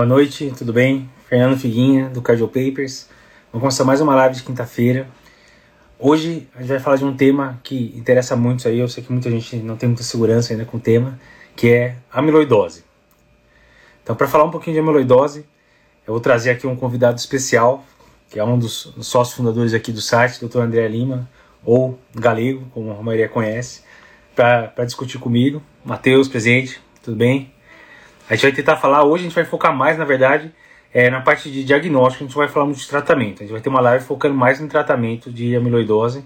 Boa noite, tudo bem? Fernando Figuinha, do Cardio Papers. Vamos começar mais uma live de quinta-feira. Hoje a gente vai falar de um tema que interessa muito aí, eu sei que muita gente não tem muita segurança ainda com o tema, que é amiloidose. Então, para falar um pouquinho de amiloidose, eu vou trazer aqui um convidado especial, que é um dos sócios fundadores aqui do site, Dr. André Lima, ou Galego, como a maioria conhece, para discutir comigo. Matheus, presente, tudo bem? A gente vai tentar falar, hoje a gente vai focar mais, na verdade, é, na parte de diagnóstico, a gente vai falar muito de tratamento. A gente vai ter uma live focando mais no tratamento de amiloidose.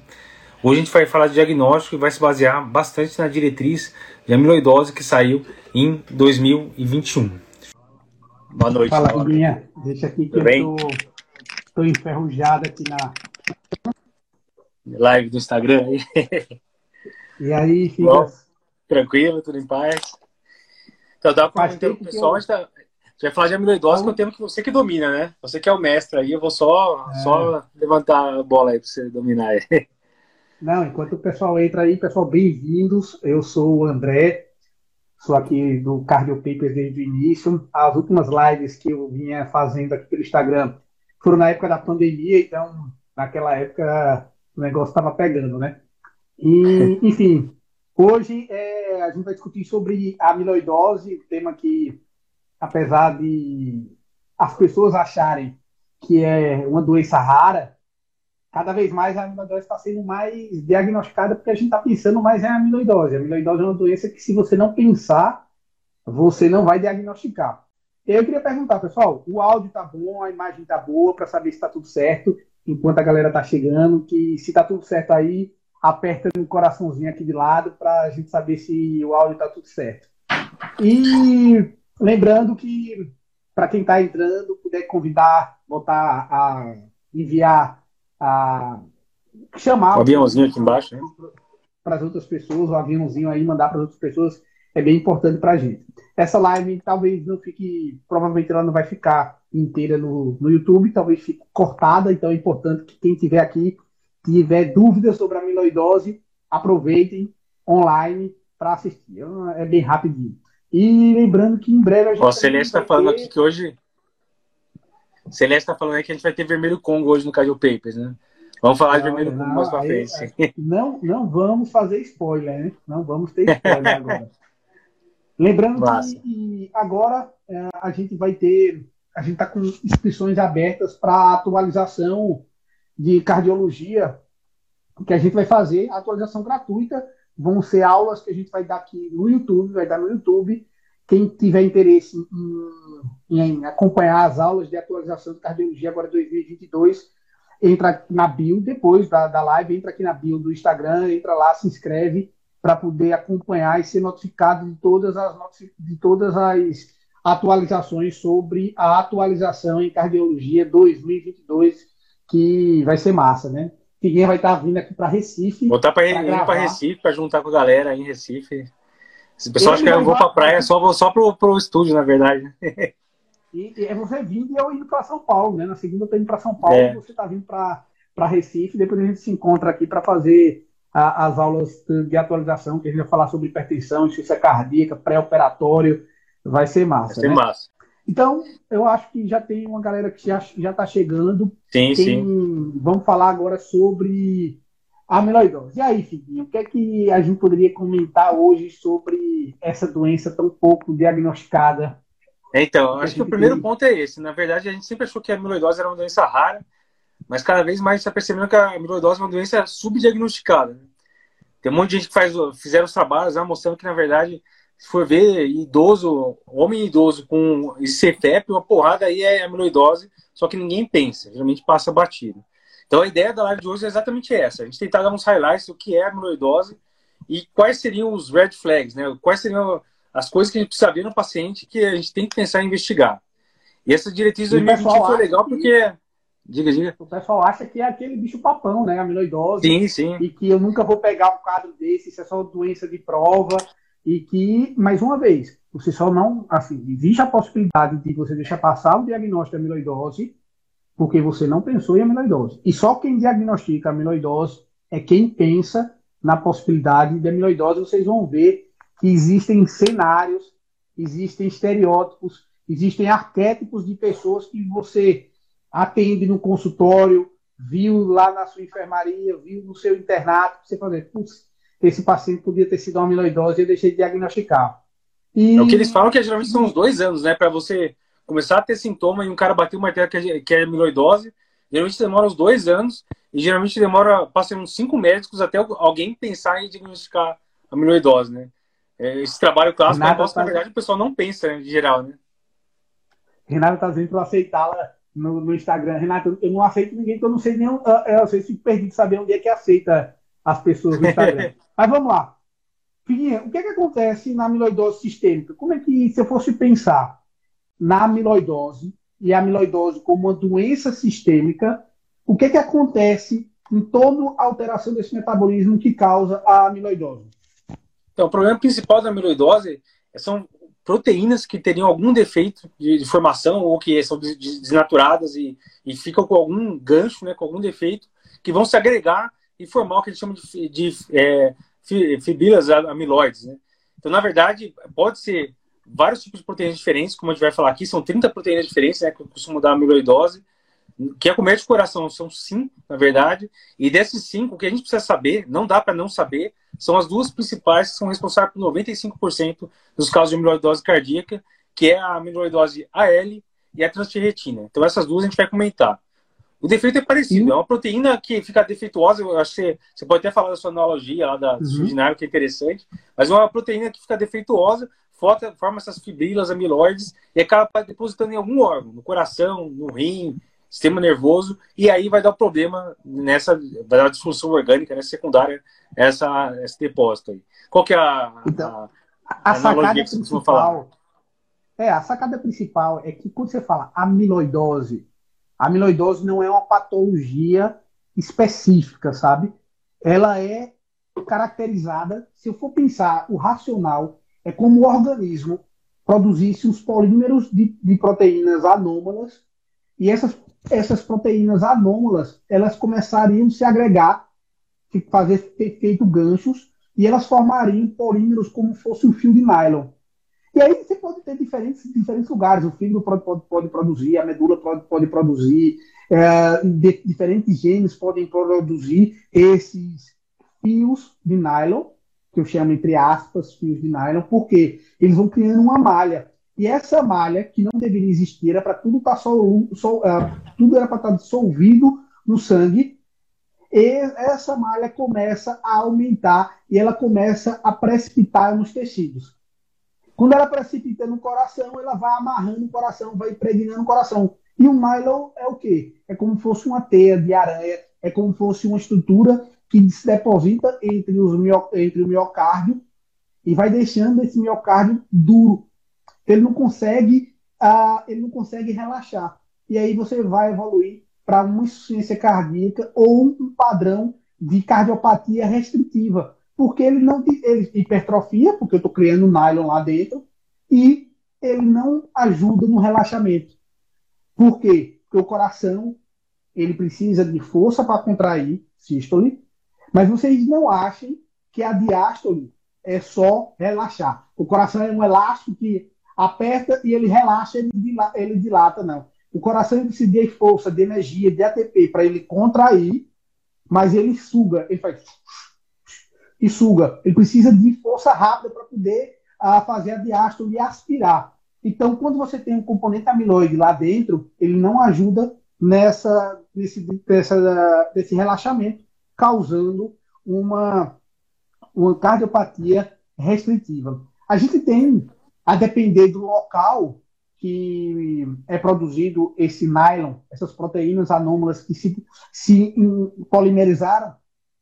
Hoje a gente vai falar de diagnóstico e vai se basear bastante na diretriz de amiloidose que saiu em 2021. Boa noite. Fala, Guinha. Deixa aqui que Tudo eu tô enferrujado aqui na live do Instagram. e aí, fica... Bom, tranquilo, tudo em paz. Então, dá para o pessoal, a gente, tá, gente vai falar de amiloidose, que é um tema que você que domina, né? Você que é o mestre aí, eu vou só, é. só levantar a bola aí para você dominar aí. Não, enquanto o pessoal entra aí, pessoal, bem-vindos. Eu sou o André, sou aqui do Cardio Papers desde o início. As últimas lives que eu vinha fazendo aqui pelo Instagram foram na época da pandemia, então naquela época o negócio estava pegando, né? E, enfim, Hoje é, a gente vai discutir sobre a amiloidose, tema que, apesar de as pessoas acharem que é uma doença rara, cada vez mais a amiloidose está sendo mais diagnosticada porque a gente está pensando mais em amiloidose. A amiloidose é uma doença que, se você não pensar, você não vai diagnosticar. Eu queria perguntar, pessoal, o áudio está bom, a imagem está boa, para saber se está tudo certo, enquanto a galera está chegando, que se está tudo certo aí, aperta no coraçãozinho aqui de lado para a gente saber se o áudio está tudo certo. E lembrando que para quem está entrando, puder convidar, botar a enviar a chamar o aviãozinho aqui embaixo, né? para as outras pessoas, o aviãozinho aí mandar para as outras pessoas é bem importante para a gente. Essa live talvez não fique, provavelmente ela não vai ficar inteira no, no YouTube, talvez fique cortada, então é importante que quem estiver aqui tiver dúvidas sobre a amiloidose, aproveitem online para assistir. É bem rapidinho. E lembrando que em breve a gente. O Celeste está falando ter... aqui que hoje. Celeste está falando que a gente vai ter Vermelho Congo hoje no Cardio Papers, né? Vamos falar não, de Vermelho Congo mais para frente. Não, não vamos fazer spoiler, né? Não vamos ter spoiler agora. Lembrando Massa. que agora é, a gente vai ter. A gente está com inscrições abertas para atualização de cardiologia que a gente vai fazer atualização gratuita. Vão ser aulas que a gente vai dar aqui no YouTube, vai dar no YouTube. Quem tiver interesse em, em acompanhar as aulas de atualização de cardiologia agora 2022, entra na bio depois da, da live, entra aqui na bio do Instagram, entra lá, se inscreve para poder acompanhar e ser notificado de todas as de todas as atualizações sobre a atualização em cardiologia 2022 que vai ser massa, né? Figuinha vai estar vindo aqui para Recife. Voltar para para Recife, para juntar com a galera aí em Recife. Se o pessoal acha que eu vou para praia, só vou só pro, pro estúdio, na verdade. E, e é você vindo e eu indo para São Paulo, né? Na segunda eu tô indo para São Paulo, é. você está vindo para Recife, depois a gente se encontra aqui para fazer a, as aulas de atualização, que a gente vai falar sobre hipertensão, insuficiência cardíaca, pré-operatório. Vai ser massa. Vai ser né? massa. Então, eu acho que já tem uma galera que já está chegando. Sim, tem, sim. Vamos falar agora sobre a amiloidose. E aí, Figuinho, o que é que a gente poderia comentar hoje sobre essa doença tão pouco diagnosticada? Então, acho que, o primeiro tem... ponto é esse. Na verdade, a gente sempre achou que a amiloidose era uma doença rara, mas cada vez mais está percebendo que a amiloidose é uma doença subdiagnosticada. Tem um monte de gente que faz, fizeram os trabalhos lá mostrando que, na verdade, se for ver idoso, homem idoso com CFEP, uma porrada aí é amiloidose, só que ninguém pensa, geralmente passa batido. Então a ideia da live de hoje é exatamente essa: a gente tentar dar uns highlights do que é amiloidose e quais seriam os red flags, né? Quais seriam as coisas que a gente precisa ver no paciente que a gente tem que pensar em investigar. E essa diretriz de 2020 foi legal porque. Diga, diga. O pessoal acha que é aquele bicho papão, né? Amiloidose. Sim, sim. E que eu nunca vou pegar um quadro desse, isso é só doença de prova e que, mais uma vez, você só não, assim, existe a possibilidade de você deixar passar o diagnóstico de amiloidose porque você não pensou em amiloidose. E só quem diagnostica amiloidose é quem pensa na possibilidade de amiloidose. Vocês vão ver que existem cenários, existem estereótipos Existem arquétipos de pessoas que você atende no consultório, viu lá na sua enfermaria, viu no seu internato, você fala, putz, esse paciente podia ter sido uma amiloidose e eu deixei de diagnosticar. E... É o que eles falam que geralmente são uns dois anos, né? Para você começar a ter sintoma e um cara bater o martelo que é, que é amiloidose, geralmente demora uns dois anos e geralmente demora, passa uns cinco médicos até alguém pensar em diagnosticar amiloidose, né? É, esse trabalho clássico, Renato, tá... na verdade, o pessoal não pensa, né, em geral, né? Renato tá dizendo para aceitá-la no, no, Instagram. Renato, eu não aceito ninguém que eu não sei nem. Eu, eu sei se perdi de saber onde é que aceita as pessoas no Instagram. Mas vamos lá. Figuinha, o que, é que acontece na amiloidose sistêmica? Como é que, se eu fosse pensar na amiloidose e a amiloidose como uma doença sistêmica, o que, é que acontece em toda a alteração desse metabolismo que causa a amiloidose? Então, o problema principal da amiloidose são proteínas que teriam algum defeito de, de formação ou que são desnaturadas e, e, ficam com algum gancho, né, com algum defeito, que vão se agregar formar o que eles chamam de, de é, fibrilas amiloides. Né? Então, na verdade, pode ser vários tipos de proteínas diferentes, como a gente vai falar aqui, são 30 proteínas diferentes, né, que eu costumo dar amiloidose, que é comer de coração, são cinco, na verdade, e desses cinco, o que a gente precisa saber, não dá para não saber, são as duas principais que são responsáveis por 95% dos casos de amiloidose cardíaca, que é a amiloidose AL e a transferretina. Então essas duas a gente vai comentar. O defeito é parecido, é uma proteína que fica defeituosa, eu acho que você, você pode até falar da sua analogia lá da uhum. que é interessante, mas é uma proteína que fica defeituosa, forma essas fibrilas amiloides e acaba depositando em algum órgão, no coração, no rim, sistema nervoso, e aí vai dar problema nessa, vai dar disfunção orgânica, né, secundária, essa, esse depósito aí. Qual que é a, então, a, a sacada você falar? É, a sacada principal é que quando você fala amiloidose, a amiloidose não é uma patologia específica, sabe? Ela é caracterizada, se eu for pensar o racional, é como o organismo produzisse os polímeros de, de proteínas anômalas e essas essas proteínas anômalas elas começariam a se agregar, fazer feito ganchos, e elas formariam polímeros como fosse um fio de nylon. E aí você pode ter diferentes, diferentes lugares. O fígado pode, pode, pode produzir, a medula pode, pode produzir, é, de, diferentes genes podem produzir esses fios de nylon, que eu chamo entre aspas fios de nylon, porque eles vão criando uma malha. E essa malha, que não deveria existir, era para tudo estar tá sol, sol, uh, tudo era para estar tá dissolvido no sangue, e essa malha começa a aumentar e ela começa a precipitar nos tecidos. Quando ela precipita no coração, ela vai amarrando o coração, vai impregnando o coração. E o milo é o quê? É como se fosse uma teia de aranha, é como se fosse uma estrutura que se deposita entre, os, entre o miocárdio e vai deixando esse miocárdio duro, ele não consegue, uh, ele não consegue relaxar. E aí você vai evoluir para uma insuficiência cardíaca ou um padrão de cardiopatia restritiva, porque ele não ele hipertrofia, porque eu estou criando nylon lá dentro, e ele não ajuda no relaxamento. Por quê? Porque o coração ele precisa de força para contrair sístole, mas vocês não achem que a diástole é só relaxar. O coração é um elástico que aperta e ele relaxa, ele dilata, ele dilata não. O coração precisa de força, de energia, de ATP para ele contrair, mas ele suga, ele faz e suga. Ele precisa de força rápida para poder uh, fazer a diástole e aspirar. Então, quando você tem um componente amiloide lá dentro, ele não ajuda nessa nesse, nessa, nesse relaxamento, causando uma, uma cardiopatia restritiva. A gente tem a depender do local que é produzido esse nylon, essas proteínas anômalas que se, se polimerizaram,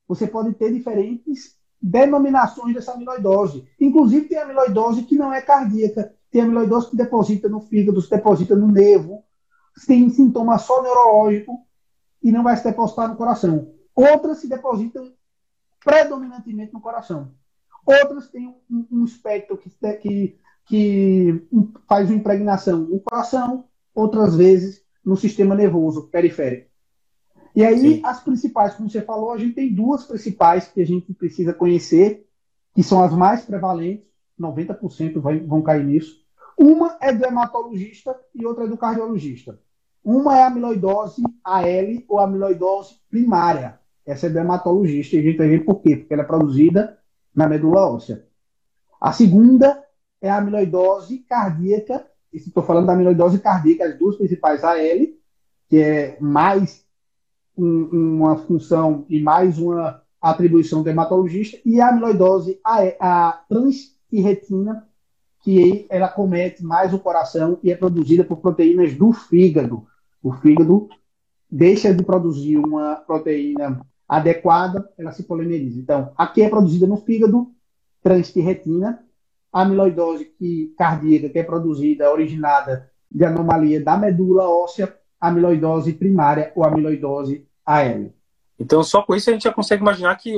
você pode ter diferentes denominações dessa amiloidose. Inclusive, tem amiloidose que não é cardíaca, tem amiloidose que deposita no fígado, se deposita no nervo, tem sintoma só neurológico e não vai se depositar no coração. Outras se depositam predominantemente no coração. Outras têm um, um espectro que, que que faz uma impregnação no coração, outras vezes no sistema nervoso periférico. E aí, Sim. as principais, como você falou, a gente tem duas principais que a gente precisa conhecer, que são as mais prevalentes, 90% vai, vão cair nisso. Uma é do hematologista e outra é do cardiologista. Uma é a amiloidose AL ou amiloidose primária. Essa é do hematologista e a gente vai ver por quê, porque ela é produzida na medula óssea. A segunda é a amiloidose cardíaca, estou falando da amiloidose cardíaca, as duas principais AL, que é mais um, uma função e mais uma atribuição do hematologista, e a amiloidose a, a transtirretina, que ela comete mais o coração e é produzida por proteínas do fígado. O fígado deixa de produzir uma proteína adequada, ela se polimeriza. Então, aqui é produzida no fígado, transtirretina, a amiloidose que, cardíaca, que é produzida, originada de anomalia da medula óssea, amiloidose primária ou amiloidose AL. Então, só com isso a gente já consegue imaginar que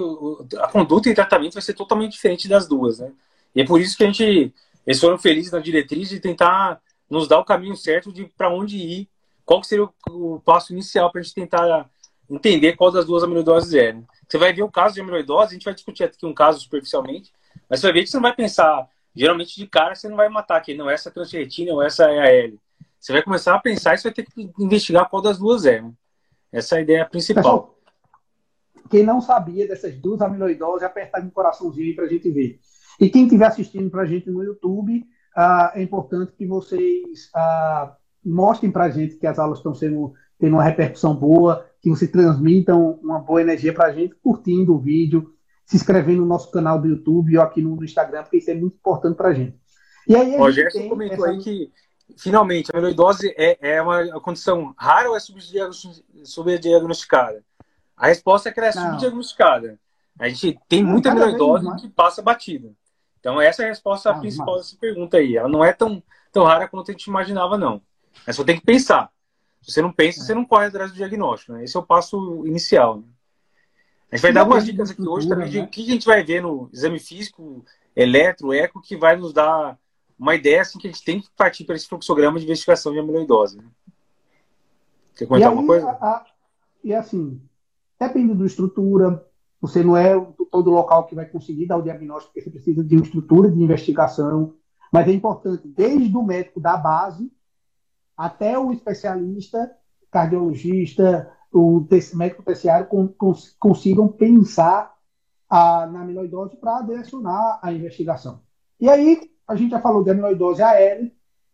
a conduta e tratamento vai ser totalmente diferente das duas, né? E é por isso que a gente, eles foram felizes na diretriz de tentar nos dar o caminho certo de para onde ir, qual seria o, o passo inicial para a gente tentar entender qual das duas amiloidoses é. Né? Você vai ver o caso de amiloidose, a gente vai discutir aqui um caso superficialmente, mas você vai ver que você não vai pensar, geralmente de cara você não vai matar aqui, não, essa é transretina ou essa é a L. Você vai começar a pensar e você vai ter que investigar qual das duas é. Né? Essa é a ideia principal. Pessoal, quem não sabia dessas duas amiloidoses, apertar um coraçãozinho para a gente ver. E quem estiver assistindo para a gente no YouTube, ah, é importante que vocês ah, mostrem para a gente que as aulas estão sendo tendo uma repercussão boa, que vocês transmitam uma boa energia para a gente, curtindo o vídeo, se inscrevendo no nosso canal do YouTube ou aqui no Instagram, porque isso é muito importante para a gente. E aí, o Gerson comentou essa... aí que, finalmente, a amiloidose é, é uma condição rara ou é subdiagnosticada? A resposta é que ela é subdiagnosticada. A gente tem não, muita amiloidose que passa batida. Então, essa é a resposta ah, principal mas... dessa pergunta aí. Ela não é tão, tão rara quanto a gente imaginava, não. Mas só tem que pensar. Se você não pensa, você não corre atrás do diagnóstico. Né? Esse é o passo inicial. Né? A gente vai dar algumas dicas aqui hoje também de o que a gente vai ver no exame físico, eletro, eco, que vai nos dar uma ideia assim, que a gente tem que partir para esse fluxograma de investigação de amiloidose. Né? Quer comentar alguma coisa? A, a, e assim, depende da estrutura, você não é todo local que vai conseguir dar o diagnóstico, porque você precisa de uma estrutura de investigação, mas é importante, desde o médico da base até o especialista, cardiologista, o médico terciário consigam pensar a, na amiloidose para direcionar a investigação. E aí, a gente já falou de amiloidose AL,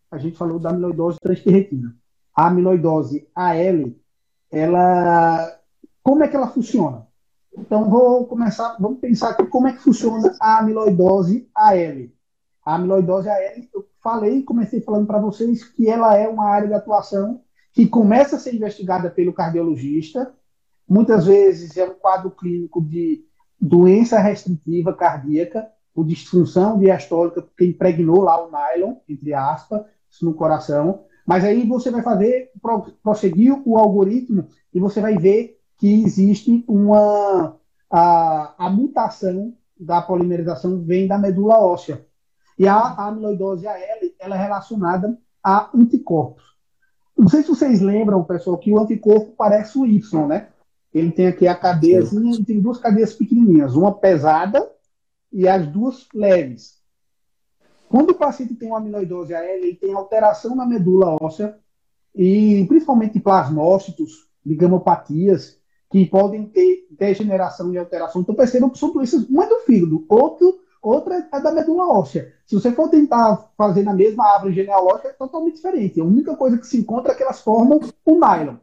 a gente falou da amiloidose transtirretina. A amiloidose AL, ela, como é que ela funciona? Então, vou começar, vamos pensar aqui como é que funciona a amiloidose AL. A amiloidose AL, eu falei, comecei falando para vocês que ela é uma área de atuação que começa a ser investigada pelo cardiologista. Muitas vezes é um quadro clínico de doença restritiva cardíaca, ou disfunção diastólica, porque impregnou lá o nylon, entre aspas, no coração. Mas aí você vai fazer, prosseguir o algoritmo e você vai ver que existe uma. A, a mutação da polimerização vem da medula óssea. E a amiloidose AL ela é relacionada a anticorpos. Não sei se vocês lembram, pessoal, que o anticorpo parece o Y, né? Ele tem aqui a cadeiazinha, ele tem duas cadeias pequenininhas, uma pesada e as duas leves. Quando o paciente tem uma amiloidose AL, ele tem alteração na medula óssea e principalmente plasmócitos, ligamopatias, que podem ter degeneração e alteração. Então percebam que são doenças, uma é do fígado, outro outra é da medula óssea. Se você for tentar fazer na mesma árvore genealógica, é totalmente diferente. A única coisa que se encontra é que elas formam o nylon.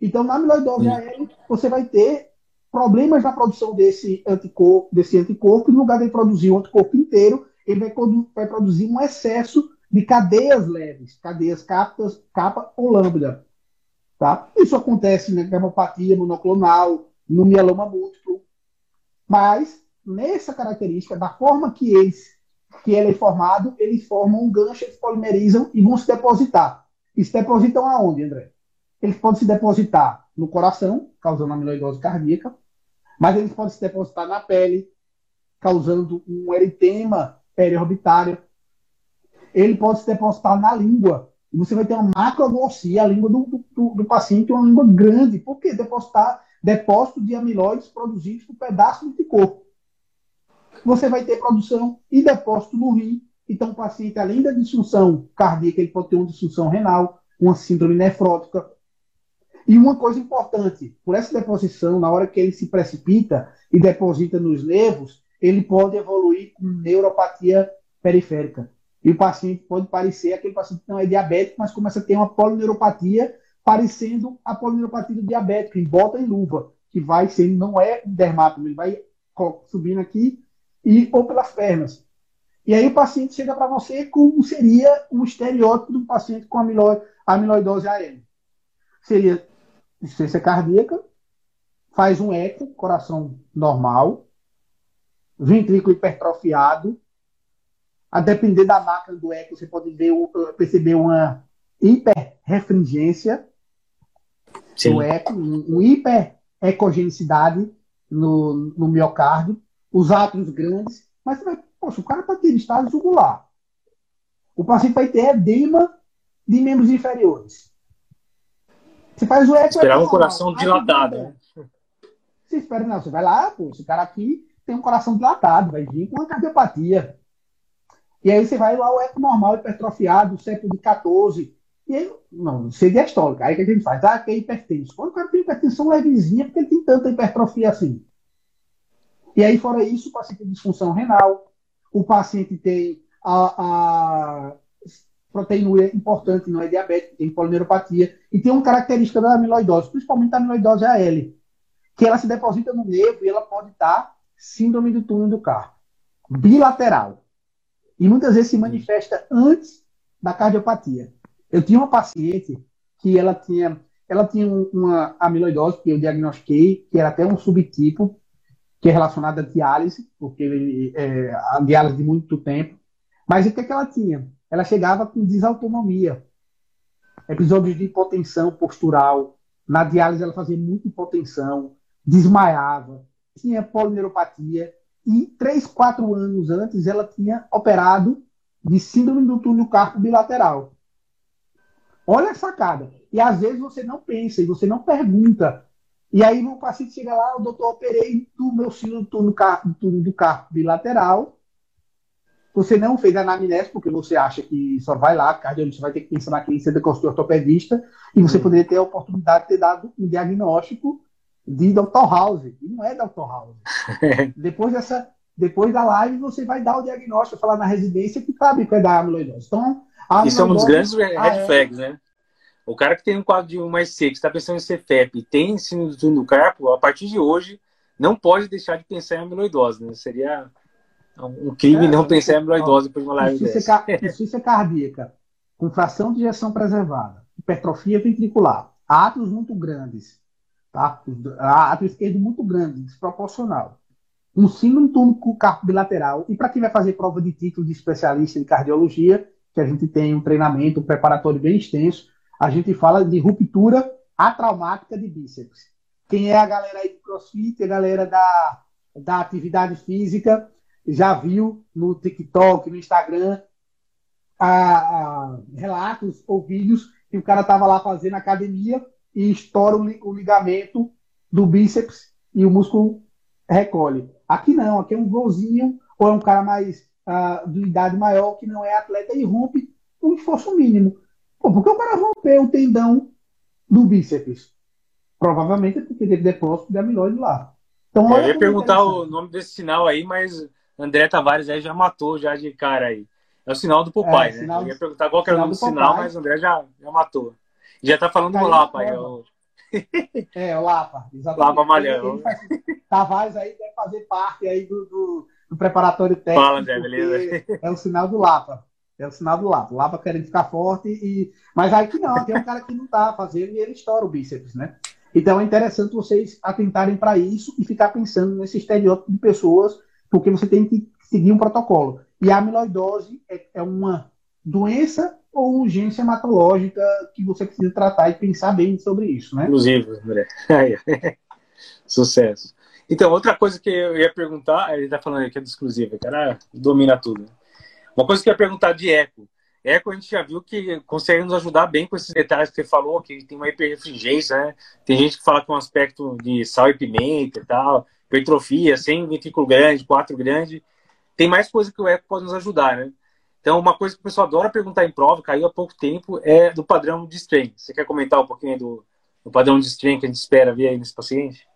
Então, na amiloidose AL, você vai ter problemas na produção desse anticorpo, desse anticorpo, no lugar de produzir o anticorpo inteiro, ele vai, vai produzir um excesso de cadeias leves, cadeias capas, capa ou lambda. Tá? Isso acontece na gamopatia monoclonal, no mieloma múltiplo. Mas nessa característica, da forma que eles que ele é formado, eles formam um gancho, eles polimerizam e vão se depositar. E se depositam aonde, André? Eles podem se depositar no coração, causando amiloidose cardíaca, mas eles podem se depositar na pele, causando um eritema periorbitário. Ele pode se depositar na língua. E você vai ter uma macroglossia, a língua do, do, do paciente, uma língua grande. Por que depositar depósito de amiloides produzidos por pedaços de corpo? você vai ter produção e depósito no rim Então, o paciente, além da disfunção cardíaca, ele pode ter uma disfunção renal, uma síndrome nefrótica. E uma coisa importante, por essa deposição, na hora que ele se precipita e deposita nos nervos, ele pode evoluir com neuropatia periférica. E o paciente pode parecer aquele paciente que não é diabético, mas começa a ter uma polineuropatia parecendo a polineuropatia do diabético, em bota e luva, que vai ser, não é um ele vai subindo aqui e ou pelas pernas. E aí o paciente chega para você como seria um estereótipo do paciente com amiloidose AM. Seria insuficiência cardíaca, faz um eco, coração normal, ventrículo hipertrofiado. A depender da máquina do eco, você pode ver, perceber uma hiperrefringência do eco, um hiperecogenicidade no, no miocárdio, os átomos grandes, mas você vai, poxa, o cara está tendo estado jugular. O paciente vai ter edema de membros inferiores. Você faz o eco. Esperar um coração dilatado. Né? Você espera, não, você vai lá, pô, esse cara aqui tem um coração dilatado, vai vir com uma cardiopatia. E aí você vai lá, o eco normal, hipertrofiado, de 14. E aí, não, ser diastólico. Aí o que a gente faz? Ah, que é hipertenso. Quando o cara tem hipertensão levezinha, porque ele tem tanta hipertrofia assim. E aí, fora isso, o paciente tem disfunção renal, o paciente tem a, a proteína importante, não é diabético, tem polineuropatia, e tem uma característica da amiloidose, principalmente a amiloidose AL, que ela se deposita no nervo e ela pode estar síndrome do túnel do carpo, bilateral. E muitas vezes se manifesta antes da cardiopatia. Eu tinha uma paciente que ela tinha, ela tinha uma amiloidose que eu diagnostiquei, que era até um subtipo, que é relacionado à diálise, porque é, a diálise de muito tempo. Mas o que, é que ela tinha? Ela chegava com desautonomia, episódios de hipotensão postural. Na diálise ela fazia muita hipotensão, desmaiava, tinha polineuropatia e três, quatro anos antes ela tinha operado de síndrome do túnel carpo bilateral. Olha a sacada. E às vezes você não pensa e você não pergunta. E aí o paciente chega lá, o doutor operei do meu síndrome do túnel, carpo, do túnel do carpo bilateral. Você não fez anamnese porque você acha que só vai lá, cardiologista vai ter que pensar naquele centro de ortopedista, e você poderia ter a oportunidade de ter dado um diagnóstico de Dr. House, e não é Dr. House. depois dessa, depois da live você vai dar o diagnóstico, falar na residência que sabe que é da amiloidose. Então, Isso é um dos grandes red ah, é. flags, né? O cara que tem um quadro de 1 mais C, que está pensando em CFEP e tem síndrome do carpo, a partir de hoje, não pode deixar de pensar em amiloidose, né? Seria um crime é, não pensar em amiloidose por uma live dessa. Insuficiência cardíaca, com fração de injeção preservada, hipertrofia ventricular, átomos muito grandes, Tá? Ato esquerdo muito grande, desproporcional. Um síndrome túnico carpo bilateral. E para quem vai fazer prova de título de especialista em cardiologia, que a gente tem um treinamento um preparatório bem extenso, a gente fala de ruptura atraumática de bíceps. Quem é a galera aí do CrossFit, a galera da, da atividade física, já viu no TikTok, no Instagram, a, a, relatos ou vídeos que o cara estava lá fazendo academia e estoura o ligamento do bíceps e o músculo recolhe. Aqui não, aqui é um golzinho, ou é um cara mais uh, de idade maior que não é atleta e rompe um esforço mínimo. Pô, por que o cara rompeu o tendão do bíceps? Provavelmente é porque teve depósito de amiloide lá. Então, eu ia perguntar o nome desse sinal aí, mas André Tavares aí já matou já de cara aí. É o sinal do Popeye, é, né? Eu ia perguntar qual que era o nome do, do sinal, mas o André já, já matou. Já tá falando do Lapa. É o... é, o Lapa, exatamente. Lapa Malhão. Tavares aí deve fazer parte aí do, do, do preparatório técnico. Fala, André, beleza? É o sinal do Lapa. É o sinal do Lapa. O Lapa querendo ficar forte e. Mas aí que não, tem um cara que não tá fazendo e ele estoura o bíceps, né? Então é interessante vocês atentarem para isso e ficar pensando nesse estereótipo de pessoas, porque você tem que seguir um protocolo. E a amiloidose é, é uma doença ou urgência hematológica que você precisa tratar e pensar bem sobre isso, né? Inclusive, André. Sucesso. Então, outra coisa que eu ia perguntar, ele está falando aqui é do exclusivo, cara domina tudo. Uma coisa que eu ia perguntar de eco. Eco a gente já viu que consegue nos ajudar bem com esses detalhes que você falou, que tem uma hiperrefringência, né? Tem gente que fala com um aspecto de sal e pimenta e tal, hipertrofia, sem ventrículo grande, quatro grande. Tem mais coisa que o eco pode nos ajudar, né? Então, uma coisa que o pessoal adora perguntar em prova, caiu há pouco tempo, é do padrão de strain. Você quer comentar um pouquinho do, do padrão de strain que a gente espera ver aí nesse paciente?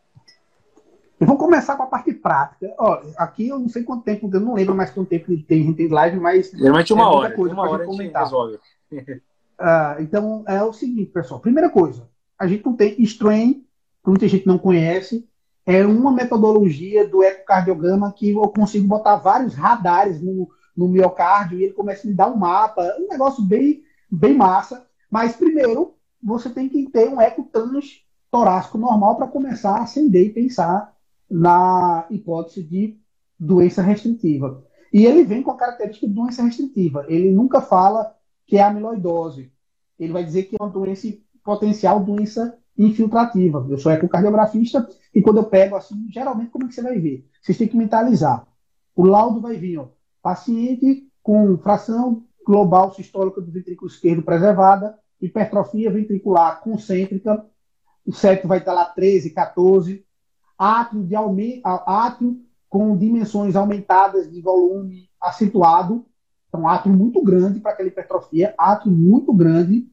Eu vou começar com a parte prática. Ó, aqui eu não sei quanto tempo, eu não lembro mais quanto tempo tem, gente tem live, mas. Geralmente uma é hora. Coisa uma hora a gente comentar. resolve. Ah, então, é o seguinte, pessoal. Primeira coisa, a gente não tem strain, muita gente não conhece, é uma metodologia do ecocardiograma que eu consigo botar vários radares no, no miocárdio e ele começa a me dar um mapa, um negócio bem, bem massa. Mas primeiro, você tem que ter um eco torácico normal para começar a acender e pensar na hipótese de doença restritiva. E ele vem com a característica de doença restritiva. Ele nunca fala que é amiloidose. Ele vai dizer que é uma doença potencial doença infiltrativa. Eu sou ecocardiografista e quando eu pego assim, geralmente como é que você vai ver? Vocês têm que mentalizar. O laudo vai vir, ó, paciente com fração global sistólica do ventrículo esquerdo preservada, hipertrofia ventricular concêntrica, o septo vai estar lá 13, 14, átrio, de átrio com dimensões aumentadas de volume acentuado, então átrio muito grande para aquela hipertrofia, átrio muito grande,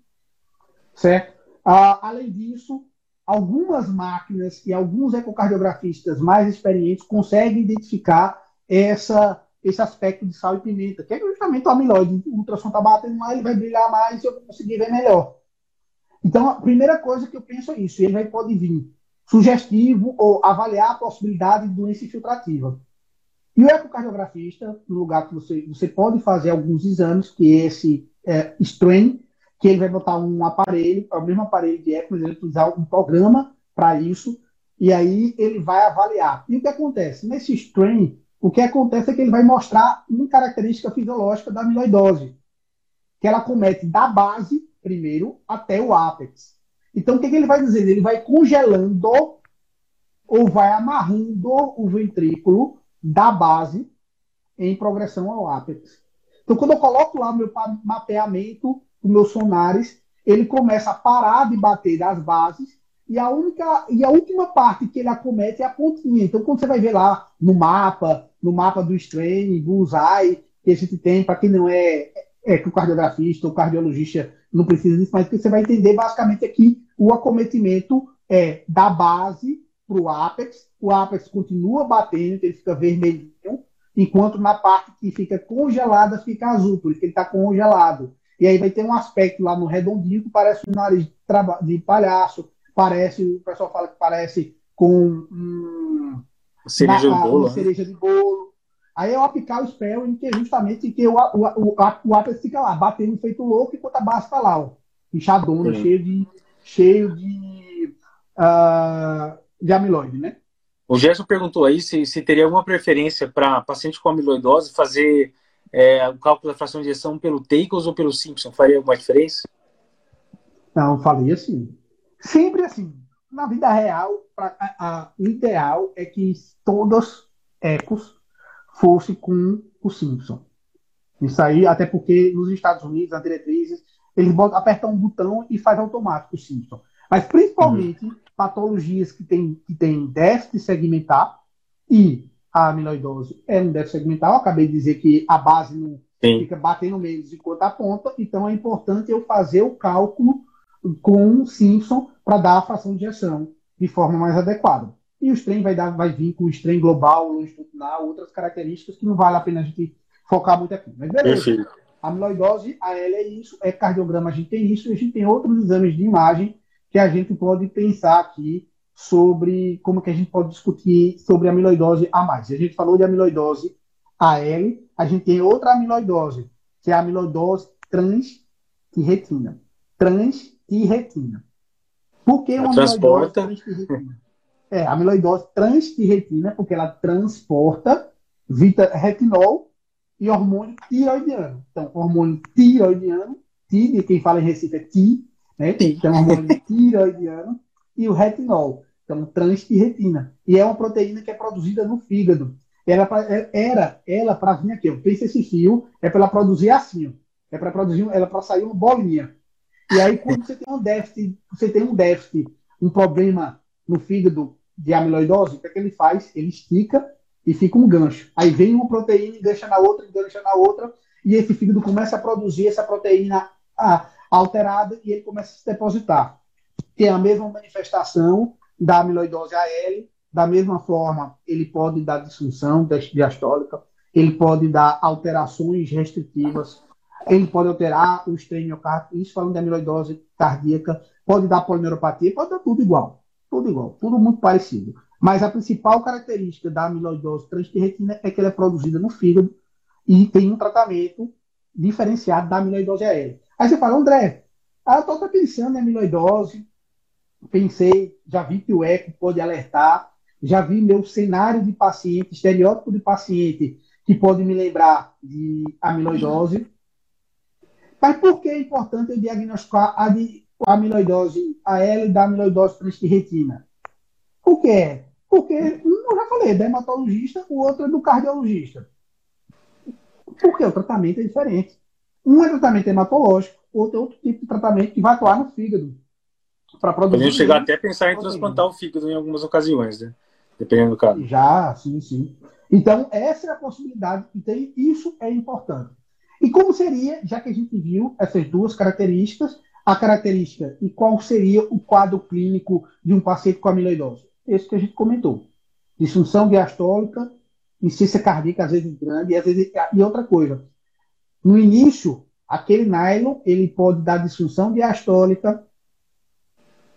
certo? Ah, além disso, algumas máquinas e alguns ecocardiografistas mais experientes conseguem identificar essa, esse aspecto de sal e pimenta, que é justamente o amiloide. O ultrassom está batendo lá, ele vai brilhar mais e eu vou conseguir ver melhor. Então, a primeira coisa que eu penso é isso. Ele vai, pode vir sugestivo ou avaliar a possibilidade de doença infiltrativa. E o ecocardiografista, no lugar que você, você pode fazer alguns exames, que é esse é, strain, que ele vai botar um aparelho, é o mesmo aparelho de mas ele vai utilizar um programa para isso, e aí ele vai avaliar. E o que acontece? Nesse strain, o que acontece é que ele vai mostrar uma característica fisiológica da amiloidose, que ela comete da base, primeiro, até o ápex. Então, o que, que ele vai dizer? Ele vai congelando ou vai amarrando o ventrículo da base em progressão ao ápex. Então, quando eu coloco lá meu mapeamento os meus sonares, ele começa a parar de bater das bases e a única e a última parte que ele acomete é a pontinha. Então, quando você vai ver lá no mapa, no mapa do strain, bullseye, que a gente tem, para quem não é, é que o cardiografista ou cardiologista não precisa disso, mas que você vai entender basicamente aqui o acometimento é da base para o ápex, o ápex continua batendo, então ele fica vermelhinho, enquanto na parte que fica congelada fica azul, porque ele está congelado. E aí vai ter um aspecto lá no redondinho que parece um nariz de, de palhaço, parece, o pessoal fala que parece com um, cereja, na, de bolo, uma né? cereja de bolo. Aí é o apical spell, em que justamente que o, o, o, o ápice fica lá, batendo feito louco, enquanto a base está lá, ó, inchadona, cheio de, cheio de, uh, de amiloide, né? O Gerson perguntou aí se, se teria alguma preferência para paciente com amiloidose fazer é, o cálculo da fração de injeção pelo Takos ou pelo Simpson? Faria alguma diferença? Não, falei assim. Sempre assim. Na vida real, o ideal é que todos ecos fossem com o Simpson. Isso aí, até porque nos Estados Unidos, as diretrizes, eles botam, apertam um botão e faz automático o Simpson. Mas principalmente uhum. patologias que têm que tem déficit segmentar e a amiloidose é um déficit segmental. Eu acabei de dizer que a base não Sim. fica batendo menos enquanto a ponta, então é importante eu fazer o cálculo com o Simpson para dar a fração de injeção de forma mais adequada. E o strain vai, dar, vai vir com o strain global, longitudinal, outras características que não vale a pena a gente focar muito aqui. Mas beleza. Perfeito. Amiloidose, a L é isso, é cardiograma, a gente tem isso, e a gente tem outros exames de imagem que a gente pode pensar aqui sobre como que a gente pode discutir sobre amiloidose a mais. A gente falou de amiloidose AL, a gente tem outra amiloidose, que é a amiloidose transtirretina. Transtirretina. Por que uma amiloidose transtirretina? É, a amiloidose transtirretina, porque ela transporta vita, retinol e hormônio tiroidiano. Então, hormônio tiroidiano, T, quem fala em Recife é T, né? Então, hormônio tiroidiano e o retinol. Então, transtirretina. E é uma proteína que é produzida no fígado. Ela, é, era ela para vir aqui, ó, pensa esse fio, é para ela produzir assim, ó. é para produzir, ela para sair uma bolinha. E aí quando você tem um déficit, você tem um déficit, um problema no fígado de amiloidose, o que, é que ele faz? Ele estica e fica um gancho. Aí vem uma proteína, engancha na outra, engancha na outra, e esse fígado começa a produzir essa proteína alterada e ele começa a se depositar. Tem a mesma manifestação da amiloidose AL, da mesma forma, ele pode dar disfunção diastólica, ele pode dar alterações restritivas, ele pode alterar o estresse miocárdio, isso falando de amiloidose cardíaca, pode dar polineuropatia, pode dar tudo igual, tudo igual, tudo muito parecido. Mas a principal característica da amiloidose transtirretina é que ela é produzida no fígado e tem um tratamento diferenciado da amiloidose AL. Aí você fala, André, ah, eu estou pensando em amiloidose, pensei, já vi que o eco pode alertar, já vi meu cenário de paciente, estereótipo de paciente, que pode me lembrar de amiloidose. Mas por que é importante eu diagnosticar a, de, a amiloidose AL da amiloidose transtirretina? Por quê? Porque um, eu já falei, é dermatologista, o outro é do cardiologista. Porque o tratamento é diferente. Um é tratamento hematológico, outro é outro tipo de tratamento que vai atuar no fígado. Para produzir. Podemos chegar até a pensar em transplantar o fígado em algumas ocasiões, né? Dependendo do caso. Já, sim, sim. Então, essa é a possibilidade que tem, isso é importante. E como seria, já que a gente viu essas duas características, a característica e qual seria o quadro clínico de um paciente com amiloidose? Esse que a gente comentou. Disfunção diastólica, insistência cardíaca, às vezes grande, e, às vezes, e outra coisa. No início, aquele nylon, ele pode dar disfunção diastólica,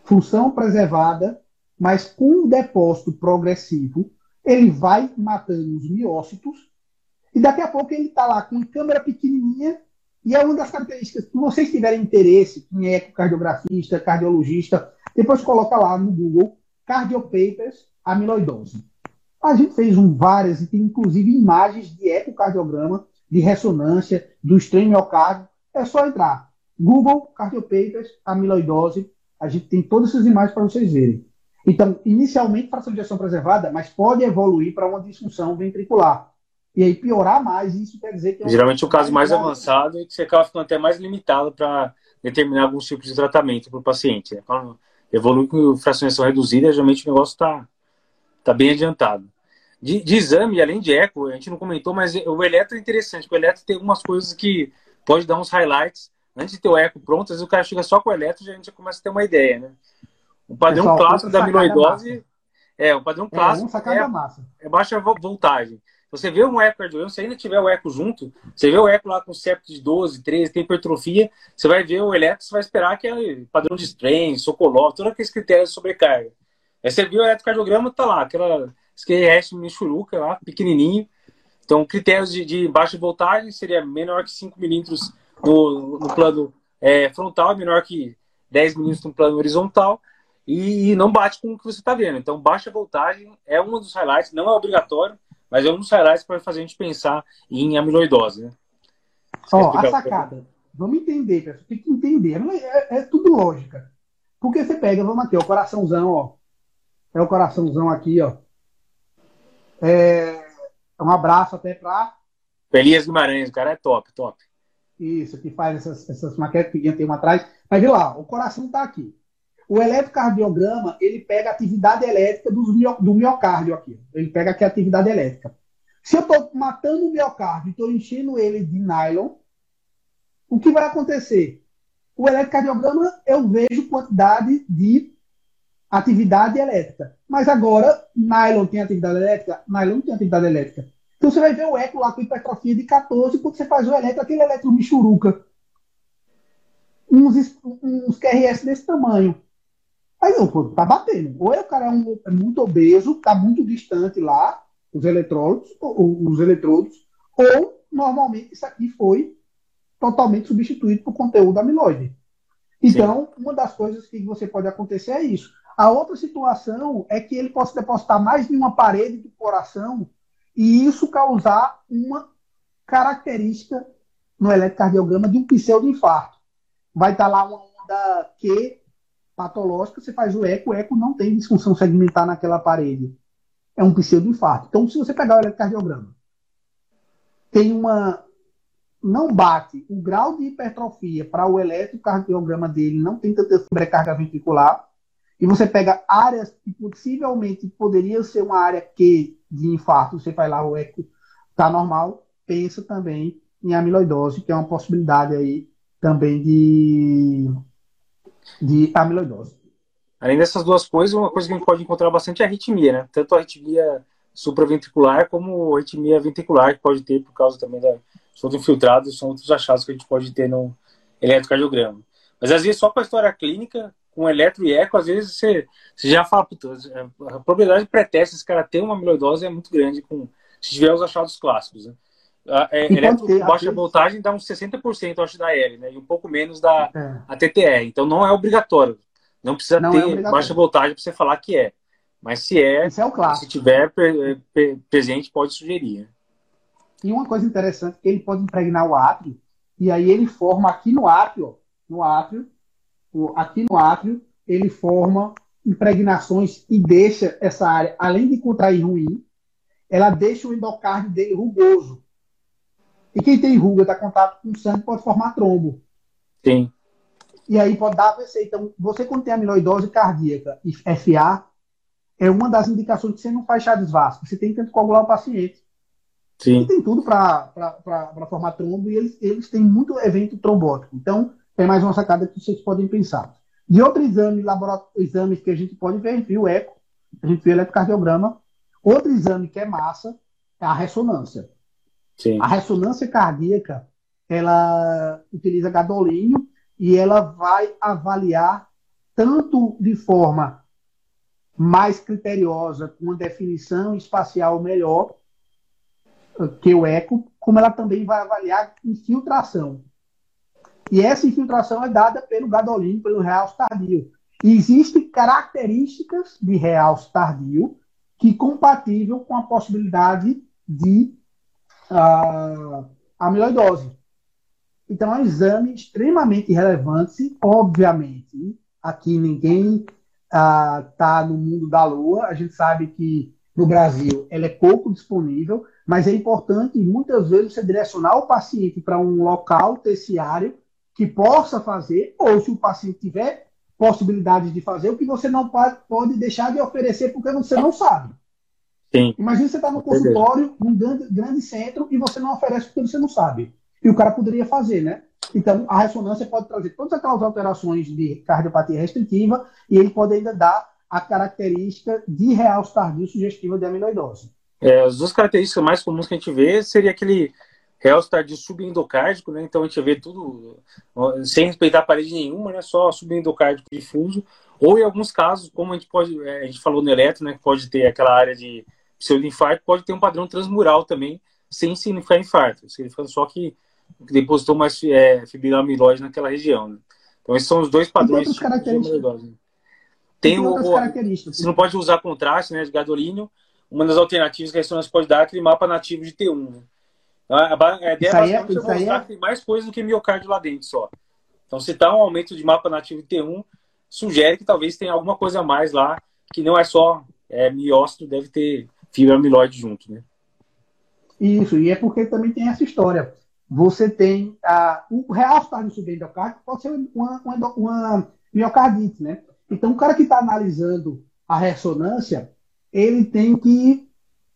função preservada, mas com depósito progressivo, ele vai matando os miócitos, e daqui a pouco ele está lá com uma câmera pequenininha, e é uma das características, se vocês tiverem interesse, quem é ecocardiografista, cardiologista, depois coloca lá no Google, Cardiopapers amiloidose. A gente fez um, várias, e tem inclusive imagens de ecocardiograma, de ressonância, do extremo miocárdio, é só entrar. Google, Cardiopapers, amiloidose, a gente tem todas essas imagens para vocês verem. Então, inicialmente, fração de ejeção preservada, mas pode evoluir para uma disfunção ventricular. E aí piorar mais, isso quer dizer que... É Geralmente o caso mais avançado é que você acaba ficando até mais limitado para determinar alguns tipos de tratamento para o paciente. Né? Quando evolui com fração de ejeção reduzida, geralmente o negócio está tá bem adiantado. De, de, exame, além de eco, a gente não comentou, mas o eletro é interessante, porque o eletro tem algumas coisas que pode dar uns highlights. Antes de ter o eco pronto, às vezes o cara chega só com o eletro e a gente já começa a ter uma ideia, né? O padrão Pessoal, clássico da amiloidose é o padrão é, clássico é, é, é, baixa voltagem. Você vê um eco cardiograma, se ainda tiver o eco junto, você vê o eco lá com septo de 12, 13, tem hipertrofia, você vai ver o eletro, você vai esperar que é padrão de strain, Sokolov, todos aqueles critérios de sobrecarga. Aí você viu o eletrocardiograma, tá lá, aquela SQRS Michuruca lá, pequenininho. Então, critérios de, de baixa voltagem seria menor que 5 milímetros no, no plano é, frontal, menor que 10 milímetros no plano horizontal e, e não bate com o que você está vendo. Então, baixa voltagem é um dos highlights, não é obrigatório, mas é um dos highlights para fazer a gente pensar em amiloidose. Né? Ó, a sacada. Vamos entender, pessoal. Tem que entender. É, é, tudo lógica. Porque você pega, vamos aqui, o coraçãozão, ó. É o coraçãozão aqui, ó. É, um abraço até para. Elias Guimarães, o cara é top, top. Isso, que faz essas, essas maquetes que tem uma atrás. Mas viu lá, o coração está aqui. O eletrocardiograma, ele pega a atividade elétrica do, do miocárdio aqui. Ele pega aqui a atividade elétrica. Se eu estou matando o miocárdio e estou enchendo ele de nylon, o que vai acontecer? O eletrocardiograma, eu vejo quantidade de atividade elétrica. Mas agora, nylon tem atividade elétrica? Nylon não tem atividade elétrica. Então você vai ver o eco lá com hipertrofia de 14, quando você faz o eletro, aquele eletro michuruca. Uns, uns QRS desse tamanho. Aí não, pô, tá batendo. Ou é o cara é, um, é muito obeso, tá muito distante lá, os eletrodos, ou, os eletrodos, ou normalmente isso aqui foi totalmente substituído por conteúdo amiloide. Então, Sim. uma das coisas que você pode acontecer é isso. A outra situação é que ele possa depositar mais de uma parede do coração e isso causar uma característica no eletrocardiograma de um pseudo-infarto. Vai estar lá uma onda Q patológica, você faz o eco, o eco não tem disfunção segmentar naquela parede. É um pseudo-infarto. Então, se você pegar o eletrocardiograma, tem uma. Não bate o grau de hipertrofia para o eletrocardiograma dele, não tem tanta sobrecarga ventricular. E você pega áreas que possivelmente poderiam ser uma área que de infarto, você faz lá o eco, tá normal, pensa também em amiloidose, que é uma possibilidade aí também de, de amiloidose. Além dessas duas coisas, uma coisa que a gente pode encontrar bastante é a arritmia, né? Tanto a arritmia supraventricular como a arritmia ventricular, que pode ter por causa também da solto infiltrado, são outros achados que a gente pode ter no eletrocardiograma. Mas às vezes só com a história clínica, com eletro e eco, às vezes você, você já fala, puta, a probabilidade de pré-teste esse cara ter uma amiloidose é muito grande com, se tiver os achados clássicos, né? É, eletro com baixa vezes... voltagem dá uns 60%, acho, da L, né? E um pouco menos da é. Então não é obrigatório. Não precisa não é ter é baixa voltagem para você falar que é. Mas se é, é se tiver presente, pode sugerir. Né? E uma coisa interessante é que ele pode impregnar o átrio, e aí ele forma aqui no átrio, no átrio, aqui no átrio, ele forma impregnações e deixa essa área, além de contrair ruim, ela deixa o endocárdio dele rugoso. E quem tem ruga, está contato com sangue, pode formar trombo. Sim. E aí pode dar AVC. Então, você quando tem amiloidose cardíaca e FA, é uma das indicações que você não faz chá vasco. Você tem que coagular o paciente. Sim. E tem tudo para formar trombo e eles, eles têm muito evento trombótico. Então, é mais uma sacada que vocês podem pensar. De outro exame, exames que a gente pode ver, viu o eco, a gente vê o eletrocardiograma. Outro exame que é massa é a ressonância. Sim. A ressonância cardíaca, ela utiliza gadolínio e ela vai avaliar tanto de forma mais criteriosa, com uma definição espacial melhor que o eco, como ela também vai avaliar infiltração. E essa infiltração é dada pelo gadolínio, pelo realce tardio. E existem características de realce tardio que compatível com a possibilidade de uh, amiloidose. Então, é um exame extremamente relevante. Obviamente, aqui ninguém está uh, no mundo da lua. A gente sabe que no Brasil ela é pouco disponível, mas é importante muitas vezes você direcionar o paciente para um local terciário que possa fazer, ou se o paciente tiver possibilidade de fazer, o que você não pode, pode deixar de oferecer porque você não sabe. Sim. Imagina você está no consultório, num grande, grande centro, e você não oferece porque você não sabe. E o cara poderia fazer, né? Então, a ressonância pode trazer todas aquelas alterações de cardiopatia restritiva e ele pode ainda dar a característica de realce tardio sugestiva de amiloidose. É, as duas características mais comuns que a gente vê seria aquele tardio subendocárdico, né? Então a gente vê tudo sem respeitar parede nenhuma, né? Só subendocárdico difuso. Ou em alguns casos, como a gente pode, é, a gente falou no eletro, né? Pode ter aquela área de pseudoinfarto, pode ter um padrão transmural também, sem significar infarto, significando só que depositou mais é, fibrilha amiloide naquela região. Né? Então esses são os dois padrões de amiloidose. Né? Tem, o, você não pode usar contraste, né, de gadolínio. Uma das alternativas que a ressonância pode dar é aquele mapa nativo de T1. Né? Então, a, ideia é, é mostrar é... que tem mais coisa do que miocárdio lá dentro só. Então, se está um aumento de mapa nativo de T1, sugere que talvez tenha alguma coisa a mais lá, que não é só é, miócito, deve ter fibra amiloide junto, né? Isso, e é porque também tem essa história. Você tem a, o real estado subendocárdico pode ser uma, uma, uma miocardite, né? Então, o cara que está analisando a ressonância, ele tem que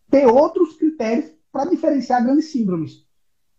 ter outros critérios para diferenciar grandes síndromes.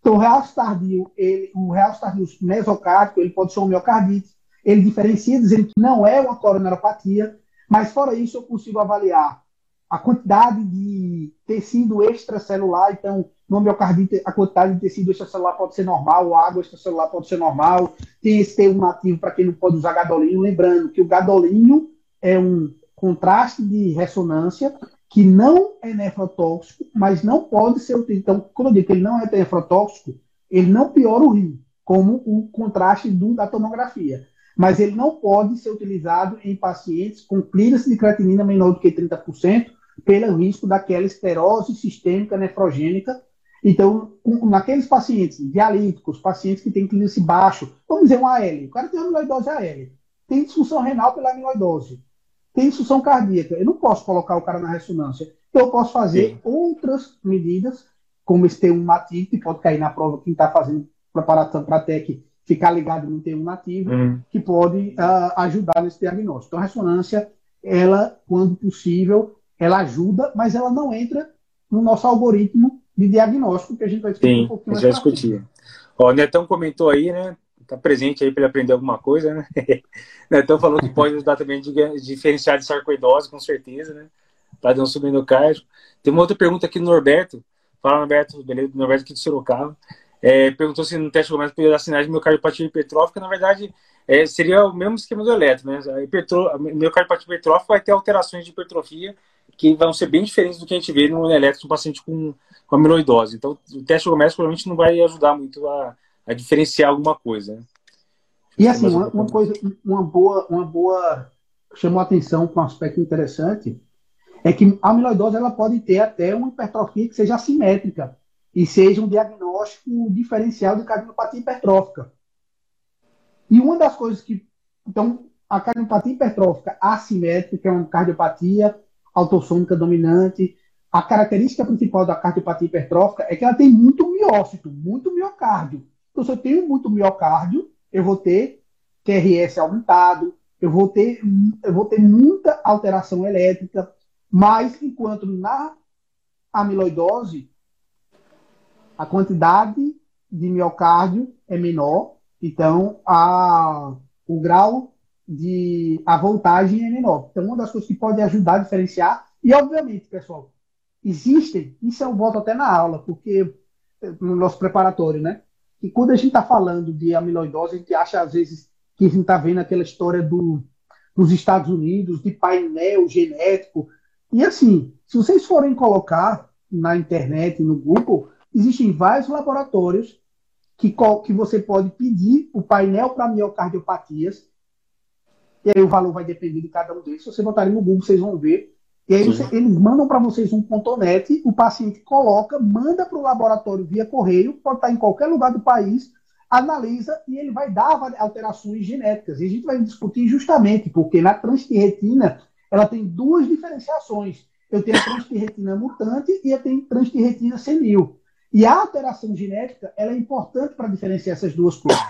Então, o realce tardio, ele, o realce tardio mesocárdico, ele pode ser uma miocardite. Ele diferencia dizendo que não é uma coronaripatia, mas fora isso eu consigo avaliar a quantidade de tecido extracelular, então, no miocardite, a quantidade de tecido extracelular pode ser normal, a água extracelular pode ser normal, tem esse termo nativo para quem não pode usar gadolínio, lembrando que o gadolínio é um contraste de ressonância que não é nefrotóxico, mas não pode ser utilizado. Então, quando eu digo que ele não é nefrotóxico, ele não piora o rim, como o contraste do, da tomografia. Mas ele não pode ser utilizado em pacientes com clínica de creatinina menor do que 30%, pelo risco daquela esterose sistêmica nefrogênica. Então, naqueles pacientes dialíticos, pacientes que têm clínice baixo, vamos dizer um AL, o cara tem amiloidose AL, tem disfunção renal pela amiloidose, tem disfunção cardíaca, eu não posso colocar o cara na ressonância. Então, eu posso fazer Sim. outras medidas, como esse T1 nativo, que pode cair na prova quem está fazendo preparação para TEC, ficar ligado no T1 nativo, uhum. que pode uh, ajudar nesse diagnóstico. Então, a ressonância, ela, quando possível, ela ajuda, mas ela não entra no nosso algoritmo de diagnóstico que a gente vai discutir Sim, um pouquinho mais. Já discutir. Ó, o Netão comentou aí, né? Tá presente aí para ele aprender alguma coisa, né? Netão falou que pode ajudar também a diferenciar de sarcoidose, com certeza, né? Para dar um subendocárdio. Tem uma outra pergunta aqui do Norberto. Fala, Norberto, beleza? Norberto aqui do Sorocaba. É, perguntou se no teste começa podia dar sinais de miocardiopatia hipertrófica. Na verdade, é, seria o mesmo esquema do eletro, né? A, hipertro... a miocardiopatia hipertrófica vai ter alterações de hipertrofia que vão ser bem diferentes do que a gente vê no eletro no paciente com, com amiloidose. Então, o teste começa provavelmente não vai ajudar muito a, a diferenciar alguma coisa. Né? E assim, uma, uma, coisa, uma boa, uma boa chamou a atenção com um aspecto interessante é que a amiloidose ela pode ter até uma hipertrofia que seja assimétrica e seja um diagnóstico diferencial de cardiopatia hipertrófica. E uma das coisas que. Então, a cardiopatia hipertrófica assimétrica é uma cardiopatia autossômica dominante. A característica principal da cardiopatia hipertrófica é que ela tem muito miócito, muito miocárdio. Então, se eu tenho muito miocárdio, eu vou ter QRS aumentado, eu vou ter, eu vou ter muita alteração elétrica, mas enquanto na amiloidose a quantidade de miocárdio é menor, então a, o grau de a voltagem é menor. Então, uma das coisas que pode ajudar a diferenciar, e obviamente, pessoal, existem, isso eu volto até na aula, porque no nosso preparatório, né? E quando a gente está falando de amiloidose, a gente acha às vezes que a gente está vendo aquela história do, dos Estados Unidos, de painel genético. E assim, se vocês forem colocar na internet, no Google, existem vários laboratórios que, que você pode pedir o painel para miocardiopatias. E aí o valor vai depender de cada um deles. Se você botar no Google, vocês vão ver. E aí você, eles mandam para vocês um .net, o paciente coloca, manda para o laboratório via correio, pode estar em qualquer lugar do país, analisa e ele vai dar alterações genéticas. E a gente vai discutir justamente, porque na transtirretina ela tem duas diferenciações. Eu tenho a transtirretina mutante e eu tenho transtirretina senil. E a alteração genética ela é importante para diferenciar essas duas coisas.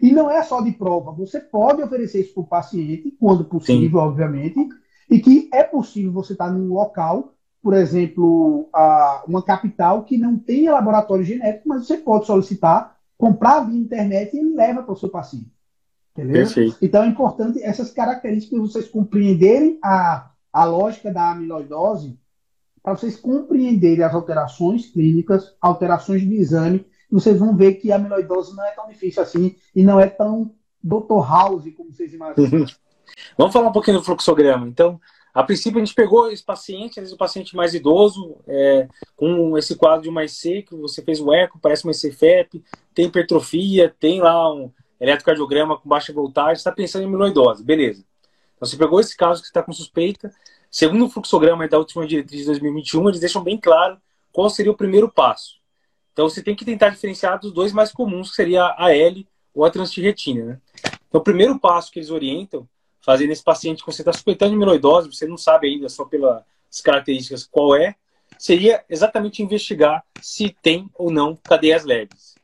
E não é só de prova. Você pode oferecer isso para o paciente, quando possível, Sim. obviamente, e que é possível você estar num local, por exemplo, a, uma capital que não tenha laboratório genético, mas você pode solicitar, comprar via internet e ele leva para o seu paciente. Entendeu? Perfeito. Então é importante essas características vocês compreenderem a, a lógica da amiloidose para vocês compreenderem as alterações clínicas, alterações de exame, vocês vão ver que a amiloidose não é tão difícil assim e não é tão Dr. House como vocês imaginam. Vamos falar um pouquinho do fluxograma. Então, a princípio, a gente pegou esse paciente, às vezes o paciente mais idoso, é, com esse quadro de uma IC, que você fez o eco, parece uma IC-FEP, tem hipertrofia, tem lá um eletrocardiograma com baixa voltagem, está pensando em amiloidose, beleza. Então, você pegou esse caso que está com suspeita, Segundo o fluxograma da última diretriz de 2021, eles deixam bem claro qual seria o primeiro passo. Então você tem que tentar diferenciar dos dois mais comuns, que seria a L ou a transtirretina. Né? Então o primeiro passo que eles orientam, fazer nesse paciente que você está suspeitando de amiloidose, você não sabe ainda só pelas características qual é, seria exatamente investigar se tem ou não cadeias leves.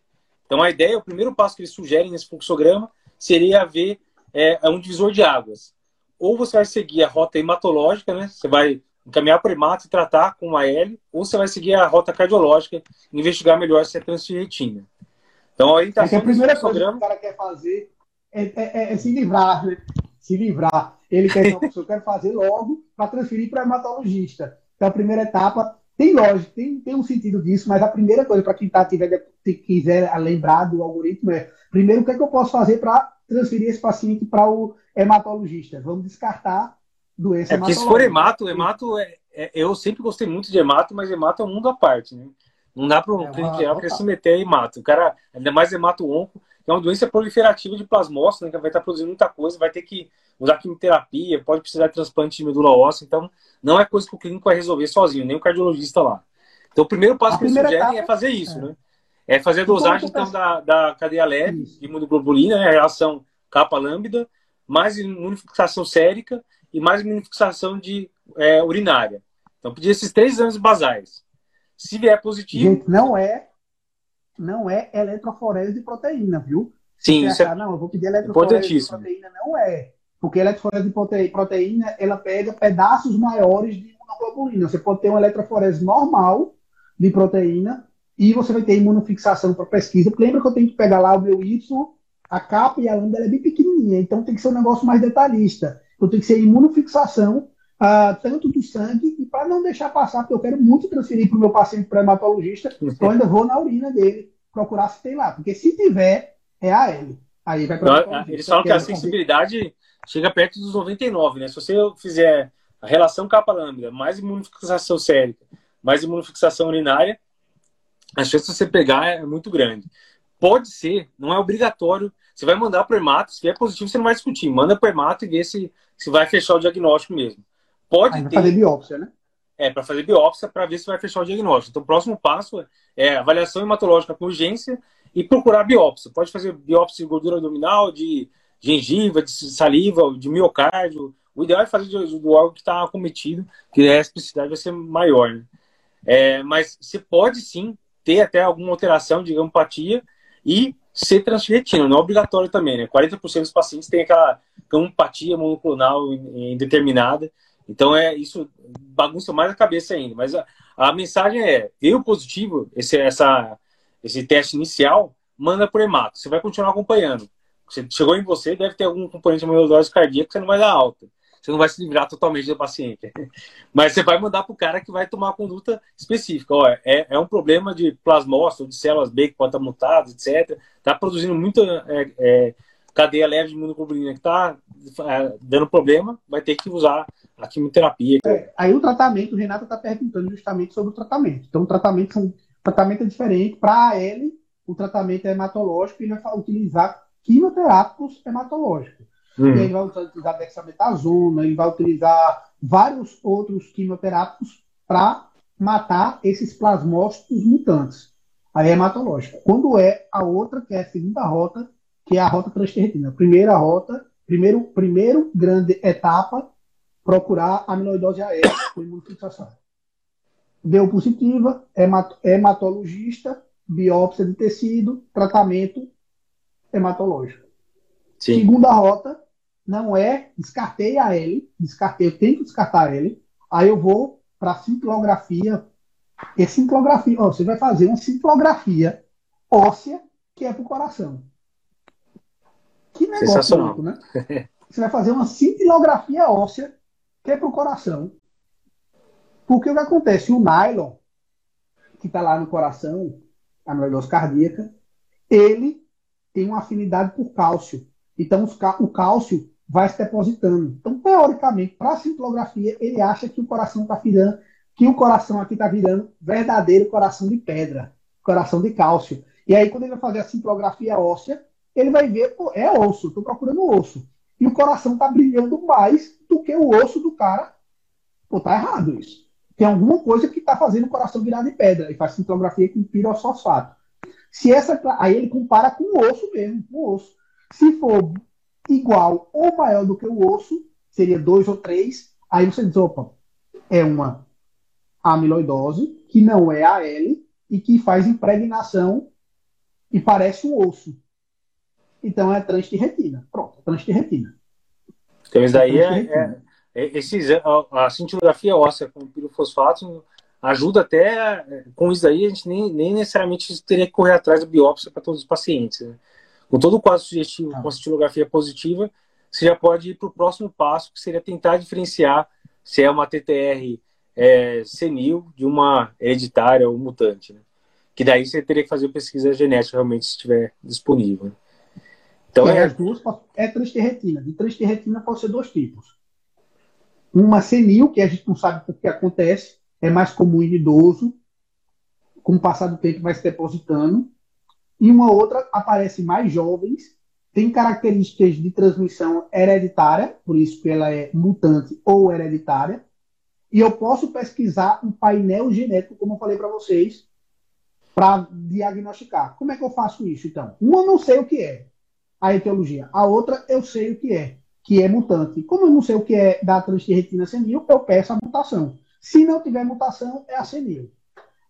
Então a ideia, o primeiro passo que eles sugerem nesse fluxograma seria ver é, um divisor de águas ou você vai seguir a rota hematológica, né? Você vai encaminhar para o hemato e tratar com uma L, ou você vai seguir a rota cardiológica e investigar melhor se é transtirretina. Então, a orientação... É a primeira coisa que o cara quer fazer é, é, é, é se livrar, né? Se livrar. Ele quer, então, eu quero fazer logo para transferir para o hematologista. Então, a primeira etapa tem lógica, tem, tem um sentido disso, mas a primeira coisa para quem tá, tiver, quiser lembrar do algoritmo é, primeiro, o que, é que eu posso fazer para transferir esse paciente para o hematologista. Vamos descartar doença é porque se for hemato, hemato é, é, eu sempre gostei muito de hemato, mas hemato é um mundo à parte, né? Não dá para um é clínico geral se meter em hemato. O cara, ainda mais hemato onco, que é uma doença proliferativa de plasmócito, né? Que vai estar produzindo muita coisa, vai ter que usar quimioterapia, pode precisar de transplante de medula óssea, então não é coisa que o clínico vai resolver sozinho, nem o cardiologista lá. Então o primeiro passo a que eles sugerem etapa... é fazer isso, é. né? É fazer a dosagem então, da, da cadeia leve isso. de imunoglobulina, né? a reação capa lambda, mais imunofixação sérica e mais imunofixação de é, urinária. Então, pedir esses três exames basais. Se vier positivo. Gente, não é, não é eletroforese de proteína, viu? Sim, isso achar, é não, eu vou pedir eletroforese de proteína. Não é. Porque eletroforese de proteína, ela pega pedaços maiores de imunoglobulina. Você pode ter uma eletroforese normal, de proteína e você vai ter imunofixação para pesquisa. Porque lembra que eu tenho que pegar lá o meu Y, a capa e a lambda é bem pequenininha, então tem que ser um negócio mais detalhista. Então tem que ser imunofixação uh, tanto do sangue e para não deixar passar, porque eu quero muito transferir para o meu paciente para hematologista, eu ainda vou na urina dele procurar se tem lá, porque se tiver, é a L. Aí vai para Eles falam que a sensibilidade chega perto dos 99, né? Se você fizer a relação capa-lambda mais imunofixação sérica, mais imunofixação urinária, a chance de você pegar é muito grande. Pode ser, não é obrigatório. Você vai mandar para o hemato, se é positivo, você não vai discutir. Manda para o hemato e vê se, se vai fechar o diagnóstico mesmo. Pode Aí ter. fazer biópsia, né? É, para fazer biópsia para ver se vai fechar o diagnóstico. Então, o próximo passo é avaliação hematológica com urgência e procurar biópsia. Pode fazer biópsia de gordura abdominal, de gengiva, de saliva, de miocárdio. O ideal é fazer do órgão que está acometido, que a especificidade vai ser maior. Né? É, mas você pode sim ter até alguma alteração de gamopatia e ser transferetina, não é obrigatório também, né? 40% dos pacientes têm aquela gamopatia monoclonal indeterminada, então é isso bagunça mais a cabeça ainda. Mas a, a mensagem é: veio positivo esse, essa, esse teste inicial, manda por hemato. Você vai continuar acompanhando. Você chegou em você, deve ter algum componente de amiloidose cardíaca que você não vai dar alta você não vai se livrar totalmente do paciente. Mas você vai mandar para o cara que vai tomar uma conduta específica. Ó, é, é um problema de plasmócito, de células B que pode estar mutadas, etc. Está produzindo muita é, é, cadeia leve de imunoglobulina que está é, dando problema, vai ter que usar a quimioterapia. É, aí o tratamento, o Renato está perguntando justamente sobre o tratamento. Então, o tratamento, são, o tratamento é diferente. Para ele, o tratamento é hematológico e ele vai utilizar quimioterápicos hematológicos. Uhum. Ele vai utilizar dexametasona, ele vai utilizar vários outros quimioterápicos para matar esses plasmócitos mutantes. Aí é hematológica. Quando é a outra, que é a segunda rota, que é a rota transterretina. Primeira rota, primeiro, primeiro grande etapa, procurar amiloidose aérea com imunofixação. Deu positiva, hematologista, biópsia de tecido, tratamento hematológico. Sim. Segunda rota, não é descartei a L, descartei, eu tenho que descartar ele, aí eu vou para cintilografia. E cintilografia, ó, você vai fazer uma cintilografia óssea que é para o coração. Que negócio louco, né? Você vai fazer uma cintilografia óssea que é para o coração. Porque o que acontece? O nylon, que está lá no coração, a noidose cardíaca, ele tem uma afinidade por cálcio. Então, o cálcio vai se depositando. Então, teoricamente, para a cintilografia, ele acha que o coração está virando, que o coração aqui está virando verdadeiro coração de pedra, coração de cálcio. E aí, quando ele vai fazer a cintilografia óssea, ele vai ver, pô, é osso, estou procurando osso. E o coração está brilhando mais do que o osso do cara. Pô, tá errado isso. Tem alguma coisa que está fazendo o coração virar de pedra. E faz cintilografia com pirosfosfato. Se essa, aí ele compara com o osso mesmo, com o osso. Se for igual ou maior do que o osso, seria 2 ou 3, aí você diz, opa, é uma amiloidose, que não é AL, e que faz impregnação e parece um osso. Então é transtirretina. Pronto, é transtirretina. Então isso daí é, é, é esses, a, a cintilografia óssea com pirofosfato ajuda até, com isso daí a gente nem, nem necessariamente teria que correr atrás da biópsia para todos os pacientes. Né? Com todo o quadro sugestivo com cintilografia positiva, você já pode ir para o próximo passo, que seria tentar diferenciar se é uma TTR é, senil de uma hereditária ou mutante. Né? Que daí você teria que fazer pesquisa genética realmente se estiver disponível. Então, é, é... As duas é transterretina. De transterretina pode ser dois tipos. Uma senil, que a gente não sabe o que acontece, é mais comum em idoso, com o passar do tempo vai se depositando, e uma outra aparece mais jovens, tem características de transmissão hereditária, por isso que ela é mutante ou hereditária, e eu posso pesquisar um painel genético, como eu falei para vocês, para diagnosticar. Como é que eu faço isso, então? Uma eu não sei o que é a etiologia, a outra eu sei o que é, que é mutante. Como eu não sei o que é da transtirretina senil, eu peço a mutação. Se não tiver mutação, é a senil.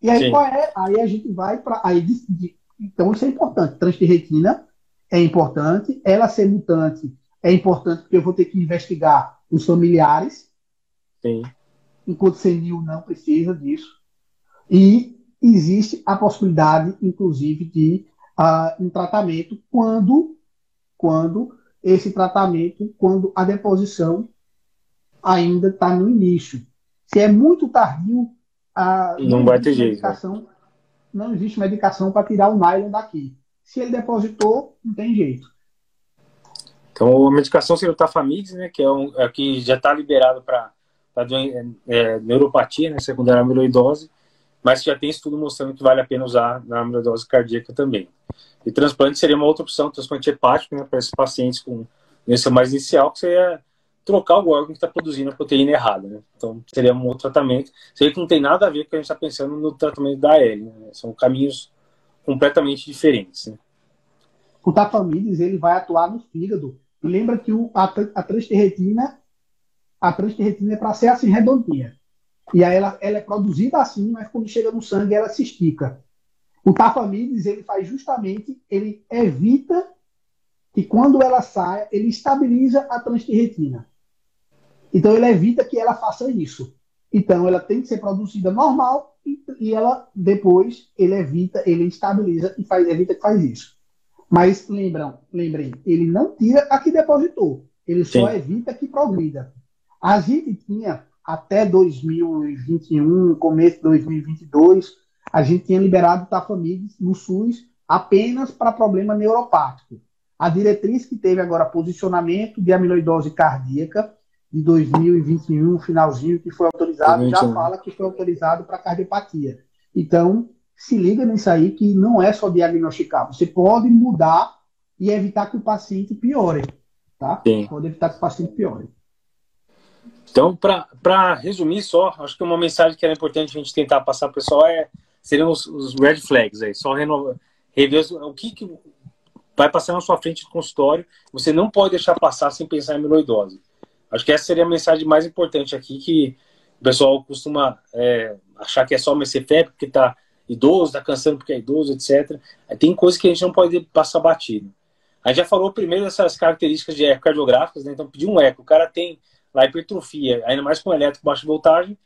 E aí Sim. qual é? Aí a gente vai para aí de, de, então, isso é importante. Transferretina é importante. Ela ser mutante é importante porque eu vou ter que investigar os familiares. Sim. Enquanto senil não precisa disso. E existe a possibilidade, inclusive, de uh, um tratamento quando, quando esse tratamento, quando a deposição ainda está no início. Se é muito tardio, a, não, vai ter jeito. Né? Não existe medicação para tirar o nylon daqui. Se ele depositou, não tem jeito. Então, a medicação seria o Tafamidis, né, que é, um, é que já está liberado para é, é, neuropatia né, secundária amiloidose, mas já tem estudo mostrando que vale a pena usar na amiloidose cardíaca também. E transplante seria uma outra opção, transplante hepático, né, para esses pacientes com doença mais inicial, que seria trocar o órgão que está produzindo a proteína errada. Né? Então, seria um outro tratamento. Seria que não tem nada a ver com o que a gente está pensando no tratamento da AL. Né? São caminhos completamente diferentes. Né? O tafamidis ele vai atuar no fígado. E lembra que o, a, a transterretina a transterretina é para ser assim, redondinha. E aí ela, ela é produzida assim, mas quando chega no sangue ela se estica. O tafamidis ele faz justamente, ele evita que quando ela saia, ele estabiliza a transterretina. Então ele evita que ela faça isso. Então ela tem que ser produzida normal e, e ela depois ele evita, ele estabiliza e faz, evita que faz isso. Mas lembram, lembrem, ele não tira a que depositou, ele só Sim. evita que progrida. A gente tinha até 2021, começo de 2022, a gente tinha liberado Tafamidis no SUS apenas para problema neuropático. A diretriz que teve agora posicionamento de amiloidose cardíaca de 2021, finalzinho, que foi autorizado, já fala que foi autorizado para cardiopatia. Então, se liga nisso aí que não é só diagnosticar. Você pode mudar e evitar que o paciente piore. Tá? Sim. Pode evitar que o paciente piore. Então, para resumir só, acho que uma mensagem que era importante a gente tentar passar para o pessoal é seriam os, os, red flags aí, só renovar, rever o que, que vai passar na sua frente do consultório, você não pode deixar passar sem pensar em amiloidose. Acho que essa seria a mensagem mais importante aqui, que o pessoal costuma é, achar que é só uma CFEP, porque está idoso, está cansando porque é idoso, etc. Tem coisas que a gente não pode passar batido. A gente já falou primeiro dessas características de ecocardiográficas, né? então pedir um eco. O cara tem lá hipertrofia, ainda mais com elétrico baixa voltagem,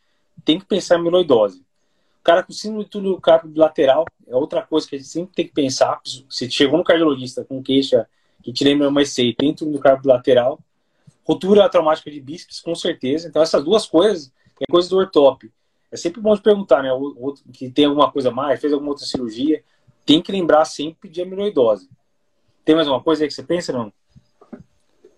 tem que pensar em amiloidose. O cara com síndrome do túnel carpo lateral é outra coisa que a gente sempre tem que pensar. Se chegou no cardiologista com queixa que te lembra uma EC, tem túnel carpo lateral, Rotura traumática de bíceps, com certeza. Então, essas duas coisas é coisa do ortop. É sempre bom de perguntar, né? O outro que tem alguma coisa a mais, fez alguma outra cirurgia, tem que lembrar sempre de amiloidose. Tem mais uma coisa aí que você pensa, não?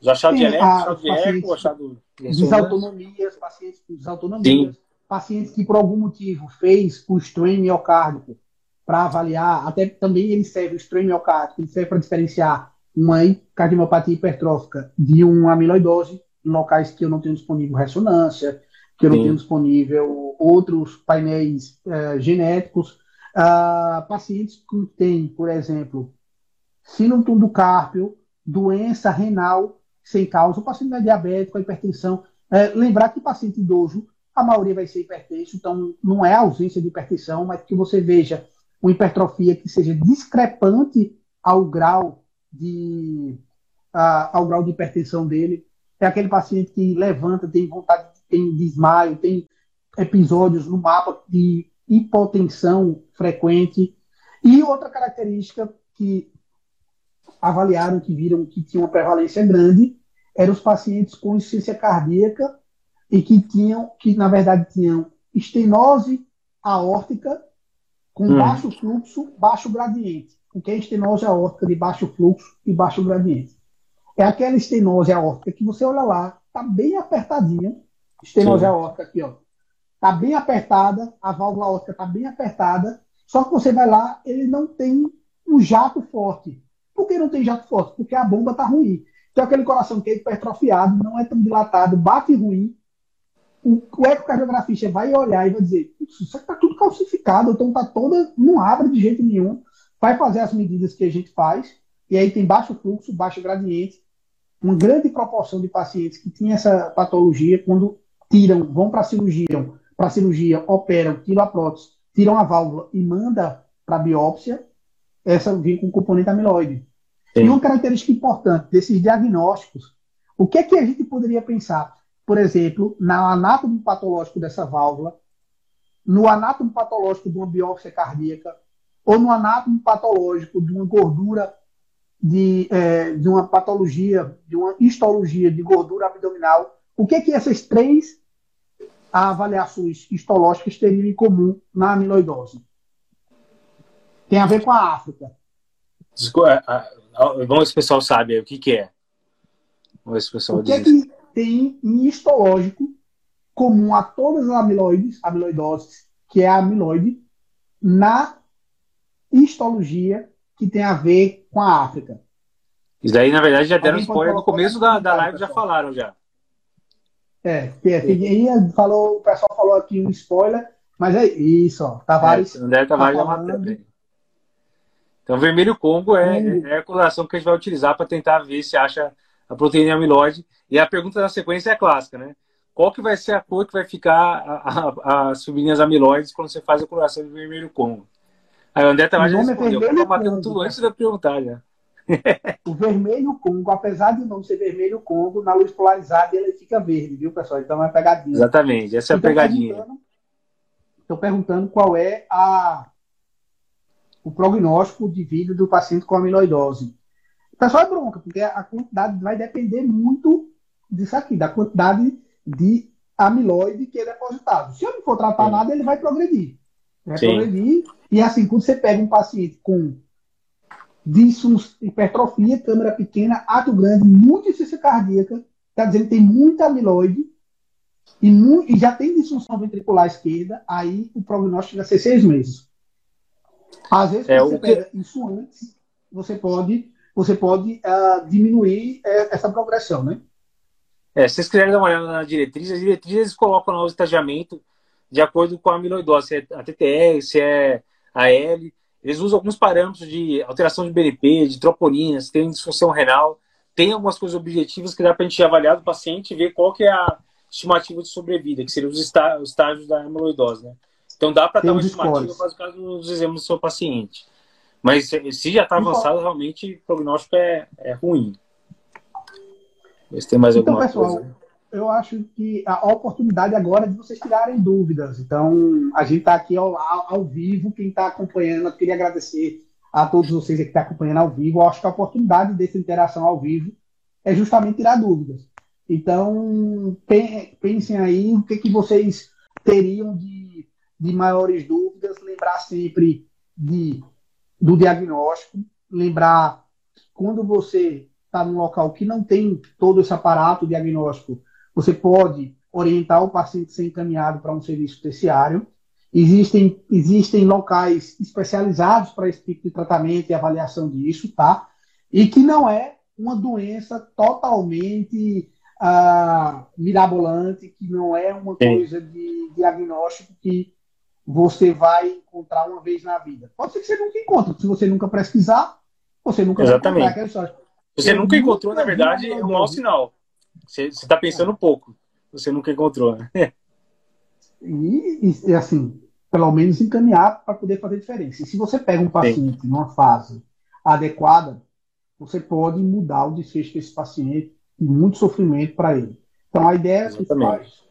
Os achados de elétrico, achado de eco, achado desautonomias, pacientes com desautonomias, Sim. pacientes que por algum motivo fez o strain miocárdico para avaliar, até também ele serve o strain miocárdico, ele serve para diferenciar uma cardiomiopatia hipertrófica de uma amiloidose em locais que eu não tenho disponível ressonância, que eu não Sim. tenho disponível outros painéis uh, genéticos. Uh, pacientes que têm, por exemplo, síndrome do cárpio, doença renal sem causa, o paciente é diabético, a hipertensão. Uh, lembrar que paciente idoso, a maioria vai ser hipertenso, então não é ausência de hipertensão, mas que você veja uma hipertrofia que seja discrepante ao grau de a, ao grau de hipertensão dele. É aquele paciente que levanta, tem vontade, tem desmaio, tem episódios no mapa de hipotensão frequente. E outra característica que avaliaram, que viram que tinha uma prevalência grande, eram os pacientes com insuficiência cardíaca e que tinham, que na verdade tinham estenose aórtica com hum. baixo fluxo, baixo gradiente o que é estenose aórtica de baixo fluxo e baixo gradiente. É aquela estenose aórtica que você olha lá, está bem apertadinha, estenose Sim. aórtica aqui, ó, está bem apertada, a válvula aórtica está bem apertada, só que você vai lá, ele não tem um jato forte. Por que não tem jato forte? Porque a bomba está ruim. Então aquele coração que é hipertrofiado, não é tão dilatado, bate ruim, o, o ecocardiografista vai olhar e vai dizer, isso está tudo calcificado, então está toda, não abre de jeito nenhum vai fazer as medidas que a gente faz, e aí tem baixo fluxo, baixo gradiente. Uma grande proporção de pacientes que tinham essa patologia, quando tiram, vão para a cirurgia, para cirurgia, operam, tiram a prótese, tiram a válvula e manda para biópsia, essa vem com componente amiloide. Sim. E uma característica importante desses diagnósticos, o que é que a gente poderia pensar? Por exemplo, na anátomo patológico dessa válvula, no anátomo patológico de uma biópsia cardíaca ou no anátomo patológico de uma gordura de, é, de uma patologia, de uma histologia de gordura abdominal, o que é que essas três avaliações histológicas teriam em comum na amiloidose? Tem a ver com a África. Vamos ver se o pessoal sabe o que, que é. Vamos ver se o pessoal O que é que tem em histológico comum a todas as amiloides, amiloidoses, que é a amiloide, na histologia que tem a ver com a África. Isso daí, na verdade, já deram Alguém spoiler no começo da, da live, já falaram já. É, é, falou, o pessoal falou aqui um spoiler, mas é isso, ó. Tavares. É, André Tavares tá já também. Então, vermelho Congo é, é a coloração que a gente vai utilizar para tentar ver se acha a proteína amiloide. E a pergunta da sequência é clássica, né? Qual que vai ser a cor que vai ficar as sublinhas amiloides quando você faz a coloração de vermelho Congo? Aí o André Tavares já respondeu. Eu matando tudo antes da perguntar já. o vermelho Congo, apesar de não ser vermelho Congo, na luz polarizada ele fica verde, viu, pessoal? Então é uma pegadinha. Exatamente, essa é a pegadinha. Estou perguntando qual é a, o prognóstico de vida do paciente com amiloidose. O pessoal é bronca, porque a quantidade vai depender muito disso aqui, da quantidade de amiloide que é depositado. Se eu não for tratar Sim. nada, ele vai progredir. Vai Sim. progredir. E assim, quando você pega um paciente com hipertrofia, câmera pequena, ato grande, muita insuficiência cardíaca, está dizendo que tem muita amiloide e, e, já tem disfunção ventricular esquerda, aí o prognóstico vai ser seis meses. Às vezes, é, você que... pega isso antes, você pode, você pode uh, diminuir uh, essa progressão, né? É, se vocês quiserem dar uma olhada na diretriz, as diretrizes colocam lá o estagiamento de acordo com a amiloidose, se é a TTR, se é a L. Eles usam alguns parâmetros de alteração de BNP, de troponina, se tem disfunção renal. Tem algumas coisas objetivas que dá para a gente avaliar do paciente e ver qual que é a estimativa de sobrevida, que seriam os, estágios da amiloidose, né? Então dá para dar uma estimativa para caso dos exames do seu paciente. Mas se já está avançado, realmente o prognóstico é, é ruim. Se tem mais então, alguma pessoal, coisa. Eu acho que a oportunidade agora é de vocês tirarem dúvidas. Então, a gente está aqui ao, ao, vivo, quem está acompanhando, eu queria agradecer a todos vocês que estão tá acompanhando ao vivo. Eu acho que a oportunidade dessa interação ao vivo é justamente tirar dúvidas. Então, pensem aí o que, que vocês teriam de, de maiores dúvidas, lembrar sempre de, do diagnóstico, lembrar quando você está num local que não tem todo esse aparato diagnóstico, você pode orientar o paciente a ser encaminhado para um serviço terciário. Existem, existem locais especializados para esse tipo de tratamento e avaliação disso, tá? E que não é uma doença totalmente uh, mirabolante, que não é uma Sim. coisa de diagnóstico que você vai encontrar uma vez na vida. Pode ser que você nunca encontre. Se você nunca pesquisar, você nunca Exatamente. vai encontrar. Você nunca encontrou, na verdade, é um mau sinal. Você está pensando pouco. Você nunca encontrou. Né? E, e, assim, pelo menos encaminhar para poder fazer diferença. E se você pega um paciente Sim. numa fase adequada, você pode mudar o desfecho desse paciente e muito sofrimento para ele. Então a ideia é que faz